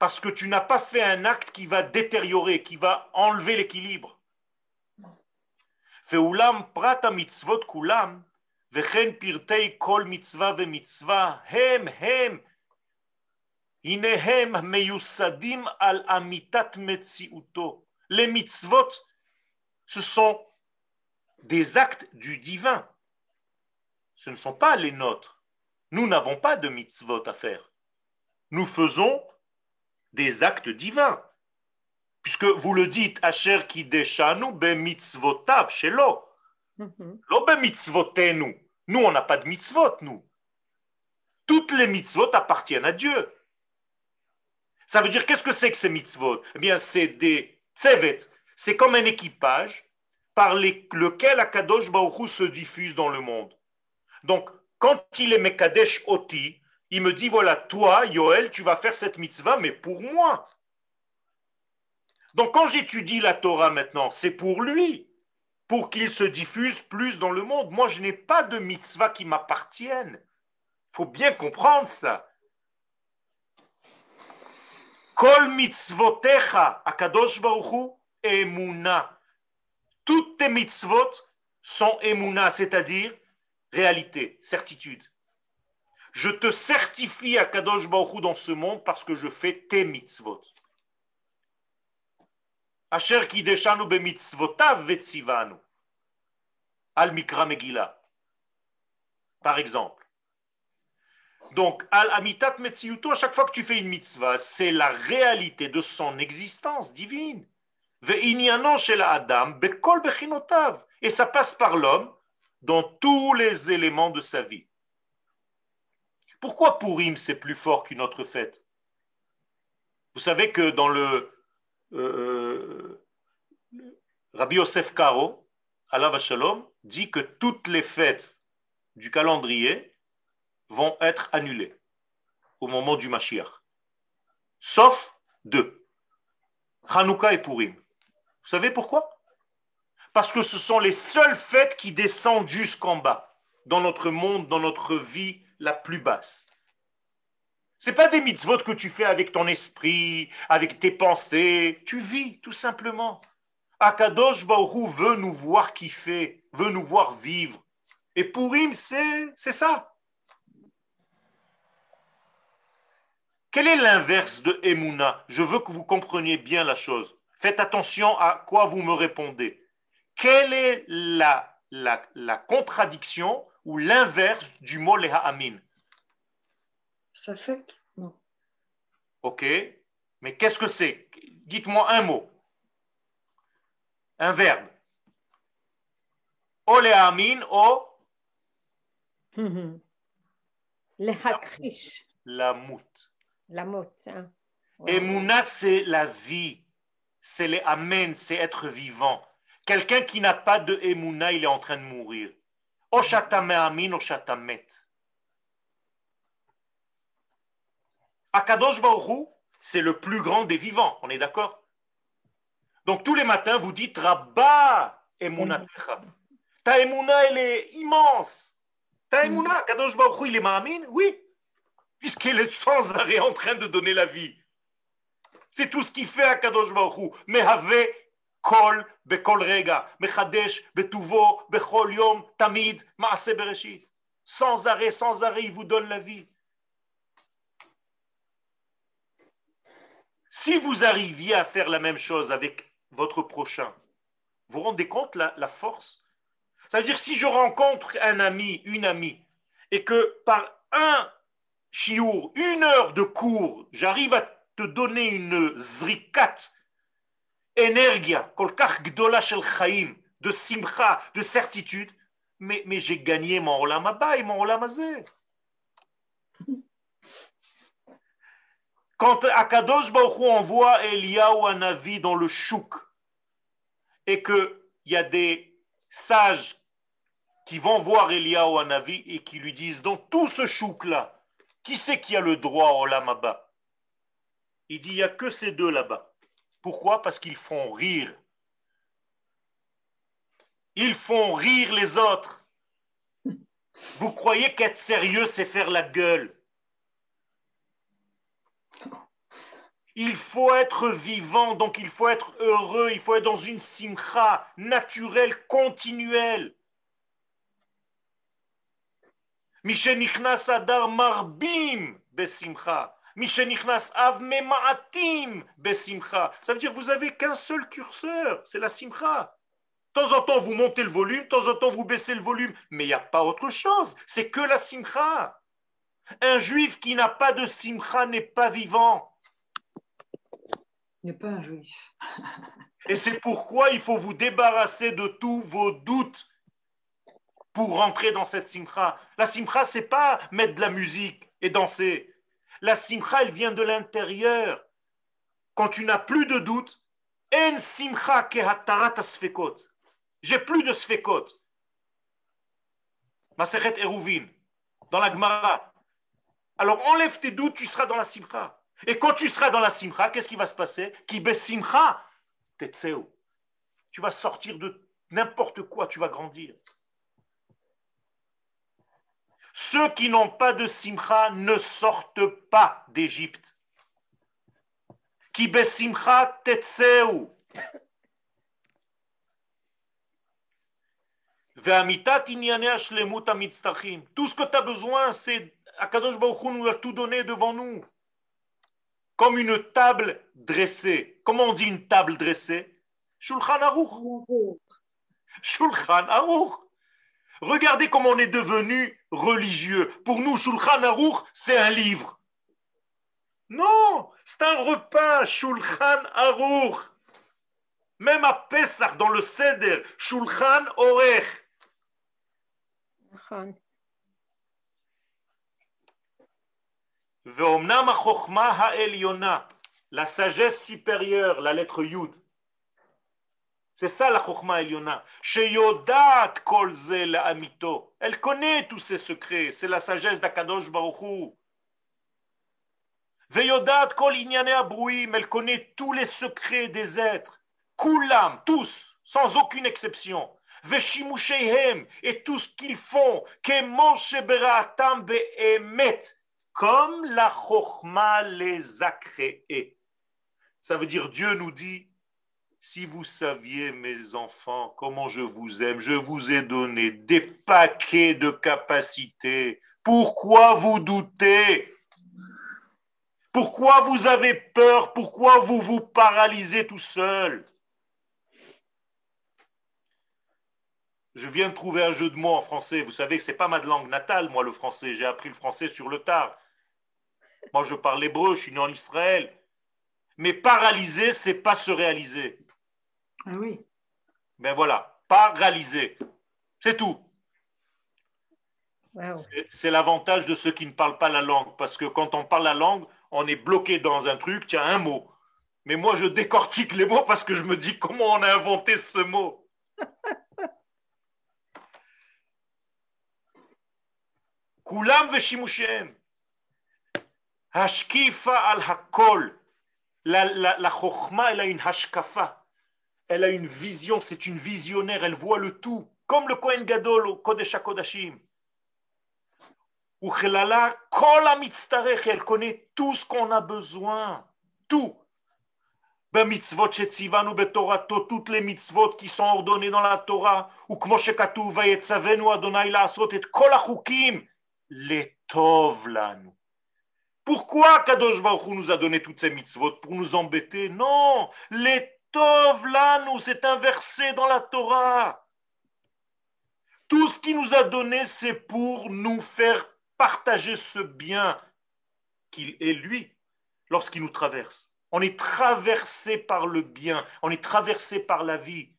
Parce que tu n'as pas fait un acte qui va détériorer, qui va enlever l'équilibre. Feulam prata mitzvot kulam, vechen pirtei kol mitzvah ve mitzvah, hem hem Inehem meyusadim al amitat metziuto. Les mitzvot, ce sont des actes du divin. Ce ne sont pas les nôtres. Nous n'avons pas de mitzvot à faire. Nous faisons des actes divins. Puisque vous le dites, ki shelo. Mhm. Nous, on n'a pas de mitzvot, nous. Toutes les mitzvot appartiennent à Dieu. Ça veut dire, qu'est-ce que c'est que ces mitzvot? Eh bien, c'est des tsevet. C'est comme un équipage par lequel Akadosh Baruch se diffuse dans le monde. Donc, quand il est Mekadesh Oti, il me dit voilà, toi, Yoel, tu vas faire cette mitzvah, mais pour moi. Donc, quand j'étudie la Torah maintenant, c'est pour lui, pour qu'il se diffuse plus dans le monde. Moi, je n'ai pas de mitzvah qui m'appartienne. Faut bien comprendre ça. Kol mitzvotecha, akadosh baruchu, emuna. Toutes tes mitzvot sont emuna, c'est-à-dire réalité, certitude. Je te certifie à Kadosh Baruch dans ce monde parce que je fais tes mitzvot. Asher kideshanu be mitzvotav vetzivanu. Al mikra megillah. Par exemple. Donc, al amitat metziuto, à chaque fois que tu fais une mitzvah, c'est la réalité de son existence divine. Adam bekol bechinotav. Et ça passe par l'homme dans tous les éléments de sa vie. Pourquoi Purim c'est plus fort qu'une autre fête? Vous savez que dans le euh, Rabbi Yosef Karo, Allah Shalom, dit que toutes les fêtes du calendrier vont être annulées au moment du Mashiach, sauf deux, Hanouka et Purim. Vous savez pourquoi? Parce que ce sont les seules fêtes qui descendent jusqu'en bas, dans notre monde, dans notre vie la plus basse. Ce pas des mitzvot que tu fais avec ton esprit, avec tes pensées. Tu vis, tout simplement. Akadosh Baruch veut nous voir kiffer, veut nous voir vivre. Et Purim, c'est ça. Quel est l'inverse de Emouna? Je veux que vous compreniez bien la chose. Faites attention à quoi vous me répondez. Quelle est la, la, la contradiction ou l'inverse du mot Amin? Ça fait non. Ok, mais qu'est-ce que c'est? Dites-moi un mot. Un verbe. Amin o Le hakrish. La mout. La mout. Hein. Emouna, c'est la vie. C'est les amen, c'est être vivant. Quelqu'un qui n'a pas de Emouna, il est en train de mourir. Oshatame amin, oshatamet. Akadosh Baruch c'est le plus grand des vivants, on est d'accord? Donc tous les matins, vous dites Rabba Emunatecha. Ta Emuna, elle est immense. Ta Emuna, Akadosh il est Ma'amin Oui, puisqu'il est sans arrêt en train de donner la vie. C'est tout ce qu'il fait à Kadosh Baruch avait kol bekol rega, mechadesh betuvo bechol yom tamid maase bereshit. Sans arrêt, sans arrêt, il vous donne la vie. Si vous arriviez à faire la même chose avec votre prochain, vous vous rendez compte la, la force? Ça veut dire si je rencontre un ami, une amie, et que par un chiour, une heure de cours, j'arrive à te donner une zrikat, énergia, kolkach gdola shel chaim, de simcha, de certitude, mais, mais j'ai gagné mon olam et mon olam Quand Akadosh Baruch envoie Eliyahu Anavi dans le chouk et qu'il y a des sages qui vont voir Eliyahu Anavi et qui lui disent dans tout ce chouk-là, qui c'est qui a le droit au Lamaba Il dit il n'y a que ces deux là-bas. Pourquoi? Parce qu'ils font rire. Ils font rire les autres. Vous croyez qu'être sérieux, c'est faire la gueule? Il faut être vivant, donc il faut être heureux, il faut être dans une simcha naturelle, continuelle. Adar marbim besimcha. av memaatim besimcha. Ça veut dire que vous n'avez qu'un seul curseur, c'est la simcha. De temps en temps, vous montez le volume, de temps en temps, vous baissez le volume, mais il n'y a pas autre chose, c'est que la simcha. Un juif qui n'a pas de simcha n'est pas vivant. N'est pas un juif. Et c'est pourquoi il faut vous débarrasser de tous vos doutes pour rentrer dans cette simcha. La simcha, c'est pas mettre de la musique et danser. La simcha, elle vient de l'intérieur. Quand tu n'as plus de doute, en simcha sfekot. J'ai plus de sfekot. Maseret Eruvin, dans la Gemara. Alors enlève tes doutes, tu seras dans la simcha. Et quand tu seras dans la simcha, qu'est-ce qui va se passer? Qui simcha, Tu vas sortir de n'importe quoi, tu vas grandir. Ceux qui n'ont pas de simcha ne sortent pas d'Égypte. Qui besimcha tetseu. Tout ce que tu as besoin, c'est Akadosh Baruch Hu nous a tout donné devant nous. Comme une table dressée. Comment on dit une table dressée? Shulchan Aruch. Shulchan Aruch. Regardez comment on est devenu religieux. Pour nous, Shulchan Aruch, c'est un livre. Non, c'est un repas, Shulchan Aruch. Même à Pessah, dans le Seder, Shulchan Orech. La sagesse supérieure, la lettre Yud, c'est ça la Chokhmah Eliona. Sheyodat kol amito. Elle connaît tous ses secrets. C'est la sagesse d'Akadosh Baruchu. Veyodat kol abrouim. Elle connaît tous les secrets des êtres. Kulam, tous, sans aucune exception. Veshimusheihem, et tout ce qu'ils font. Kemoshe beraatam be'emet. comme la Chochma les a créés. Ça veut dire Dieu nous dit, si vous saviez, mes enfants, comment je vous aime, je vous ai donné des paquets de capacités. Pourquoi vous doutez? Pourquoi vous avez peur? Pourquoi vous vous paralysez tout seul? Je viens de trouver un jeu de mots en français. Vous savez que ce n'est pas ma langue natale, moi, le français. J'ai appris le français sur le tard. Moi, je parle hébreu, je suis né en Israël. Mais paralyser, c'est pas se réaliser. Ah oui. Ben voilà, paralyser. C'est tout. C'est l'avantage de ceux qui ne parlent pas la langue. Parce que quand on parle la langue, on est bloqué dans un truc, tiens, un mot. Mais moi, je décortique les mots parce que je me dis comment on a inventé ce mot? Kulam veshimushem. Hashkifa al hakol. La, la, la elle a une hashkafa Elle a une vision, c'est une visionnaire, elle voit le tout. Comme le Kohen Gadol au Kodesh HaKodashim. Uchelala, kol elle connaît tout ce qu'on a besoin. Tout. במצוות שציוונו בתורתו, toutes les mitzvot qui sont ordonnées dans la Torah, וכמו שכתוב, ויצוונו אדוני לעשות את כל החוקים לטוב לנו. Pourquoi Kadosh Baruch Hu nous a donné toutes ces mitzvot Pour nous embêter Non Les Tov nous, c'est un verset dans la Torah. Tout ce qu'il nous a donné, c'est pour nous faire partager ce bien qu'il est lui lorsqu'il nous traverse. On est traversé par le bien, on est traversé par la vie.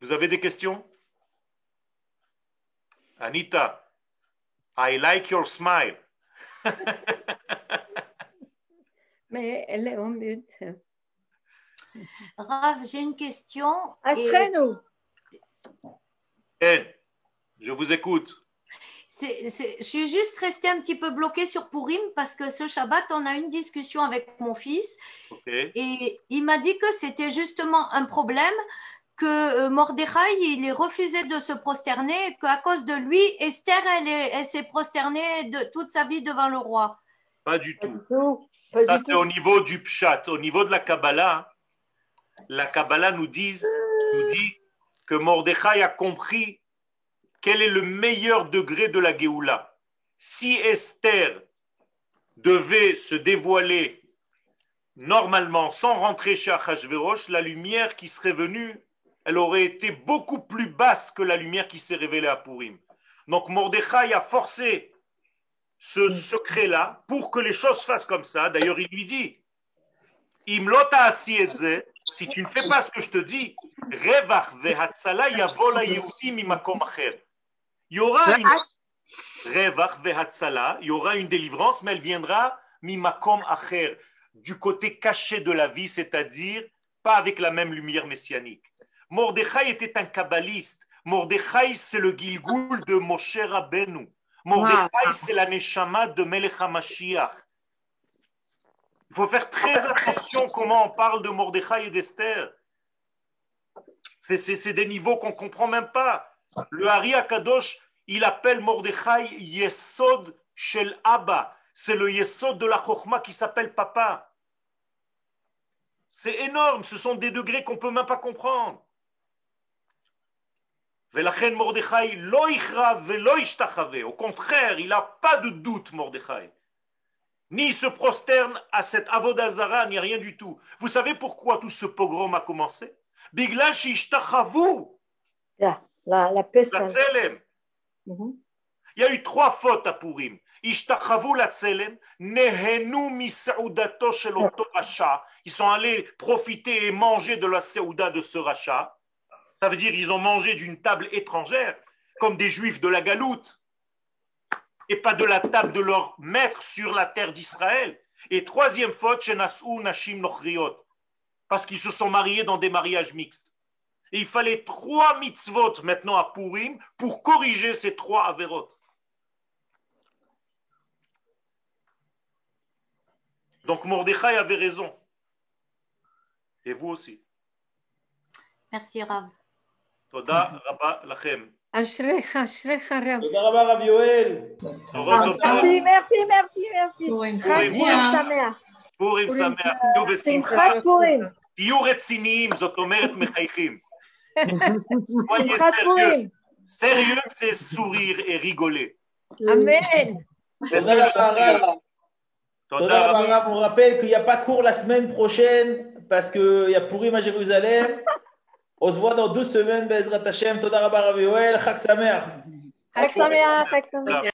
Vous avez des questions? Anita I like your smile. Mais elle est en mute. Rav, j'ai une question. Ashrenou. Et... je vous écoute. je suis juste restée un petit peu bloquée sur Purim parce que ce Shabbat, on a une discussion avec mon fils et il m'a dit que c'était justement un problème que euh, Mordechai, il refusait de se prosterner, qu'à cause de lui, Esther, elle, s'est prosternée de toute sa vie devant le roi. Pas du tout. Ça, c'est au niveau du pshat. Au niveau de la Kabbalah, la Kabbalah nous dit, nous dit que Mordechai a compris quel est le meilleur degré de la Géoula. Si Esther devait se dévoiler normalement sans rentrer chez Achashverosh, la lumière qui serait venue elle aurait été beaucoup plus basse que la lumière qui s'est révélée à Purim. Donc Mordechai a forcé ce secret-là pour que les choses fassent comme ça. D'ailleurs, il lui dit Imlota si tu ne fais pas ce que je te dis, il y aura une il y aura une délivrance, mais elle viendra mimakom acher, du côté caché de la vie, c'est-à-dire pas avec la même lumière messianique. Mordechai était un kabbaliste. Mordechai, c'est le Gilgul de Moshe Rabbeinu. Mordechai, c'est la Neshama de Melech HaMashiach. Il faut faire très attention comment on parle de Mordechai et d'Esther. C'est des niveaux qu'on ne comprend même pas. Le Hari Akadosh, il appelle Mordechai Yesod Shel Abba. C'est le Yesod de la Chokhmah qui s'appelle Papa. C'est énorme, ce sont des degrés qu'on ne peut même pas comprendre. Au contraire, il n'a pas de doute, Mordechai. Ni se prosterne à cette avodazara, ni rien du tout. Vous savez pourquoi tout ce pogrom a commencé? Biglal la, la paix. Mhm. Il y a eu trois fautes à Purim. Ils sont allés profiter et manger de la Seouda de ce rachat. Ça veut dire qu'ils ont mangé d'une table étrangère, comme des juifs de la galoute, et pas de la table de leur maître sur la terre d'Israël. Et troisième faute, Nashim parce qu'ils se sont mariés dans des mariages mixtes. Et il fallait trois mitzvot maintenant à Purim pour corriger ces trois avérotes. Donc Mordechai avait raison. Et vous aussi. Merci Rav. Toda Rabba Lachem. אשריך, אשריך רב. תודה רבה, רב יואל. merci, merci, merci, merci. פורים חג שמח. פורים שמח, תהיו בשמחה, שמחת פורים. תהיו רציניים, זאת אומרת מחייכים. Soyez שמחת sérieux. פורים. Sérieux, c'est sourire et rigoler. אמן. תודה רבה, רב. תודה תודה רבה. רבה, רב. On rappelle qu'il n'y a pas cours la semaine prochaine parce qu'il y a Purim à Jérusalem. On se voit dans deux semaines, Bezrat Hashem. תודה רבה, רב יואל. חג שמח. חג שמח, חג שמח.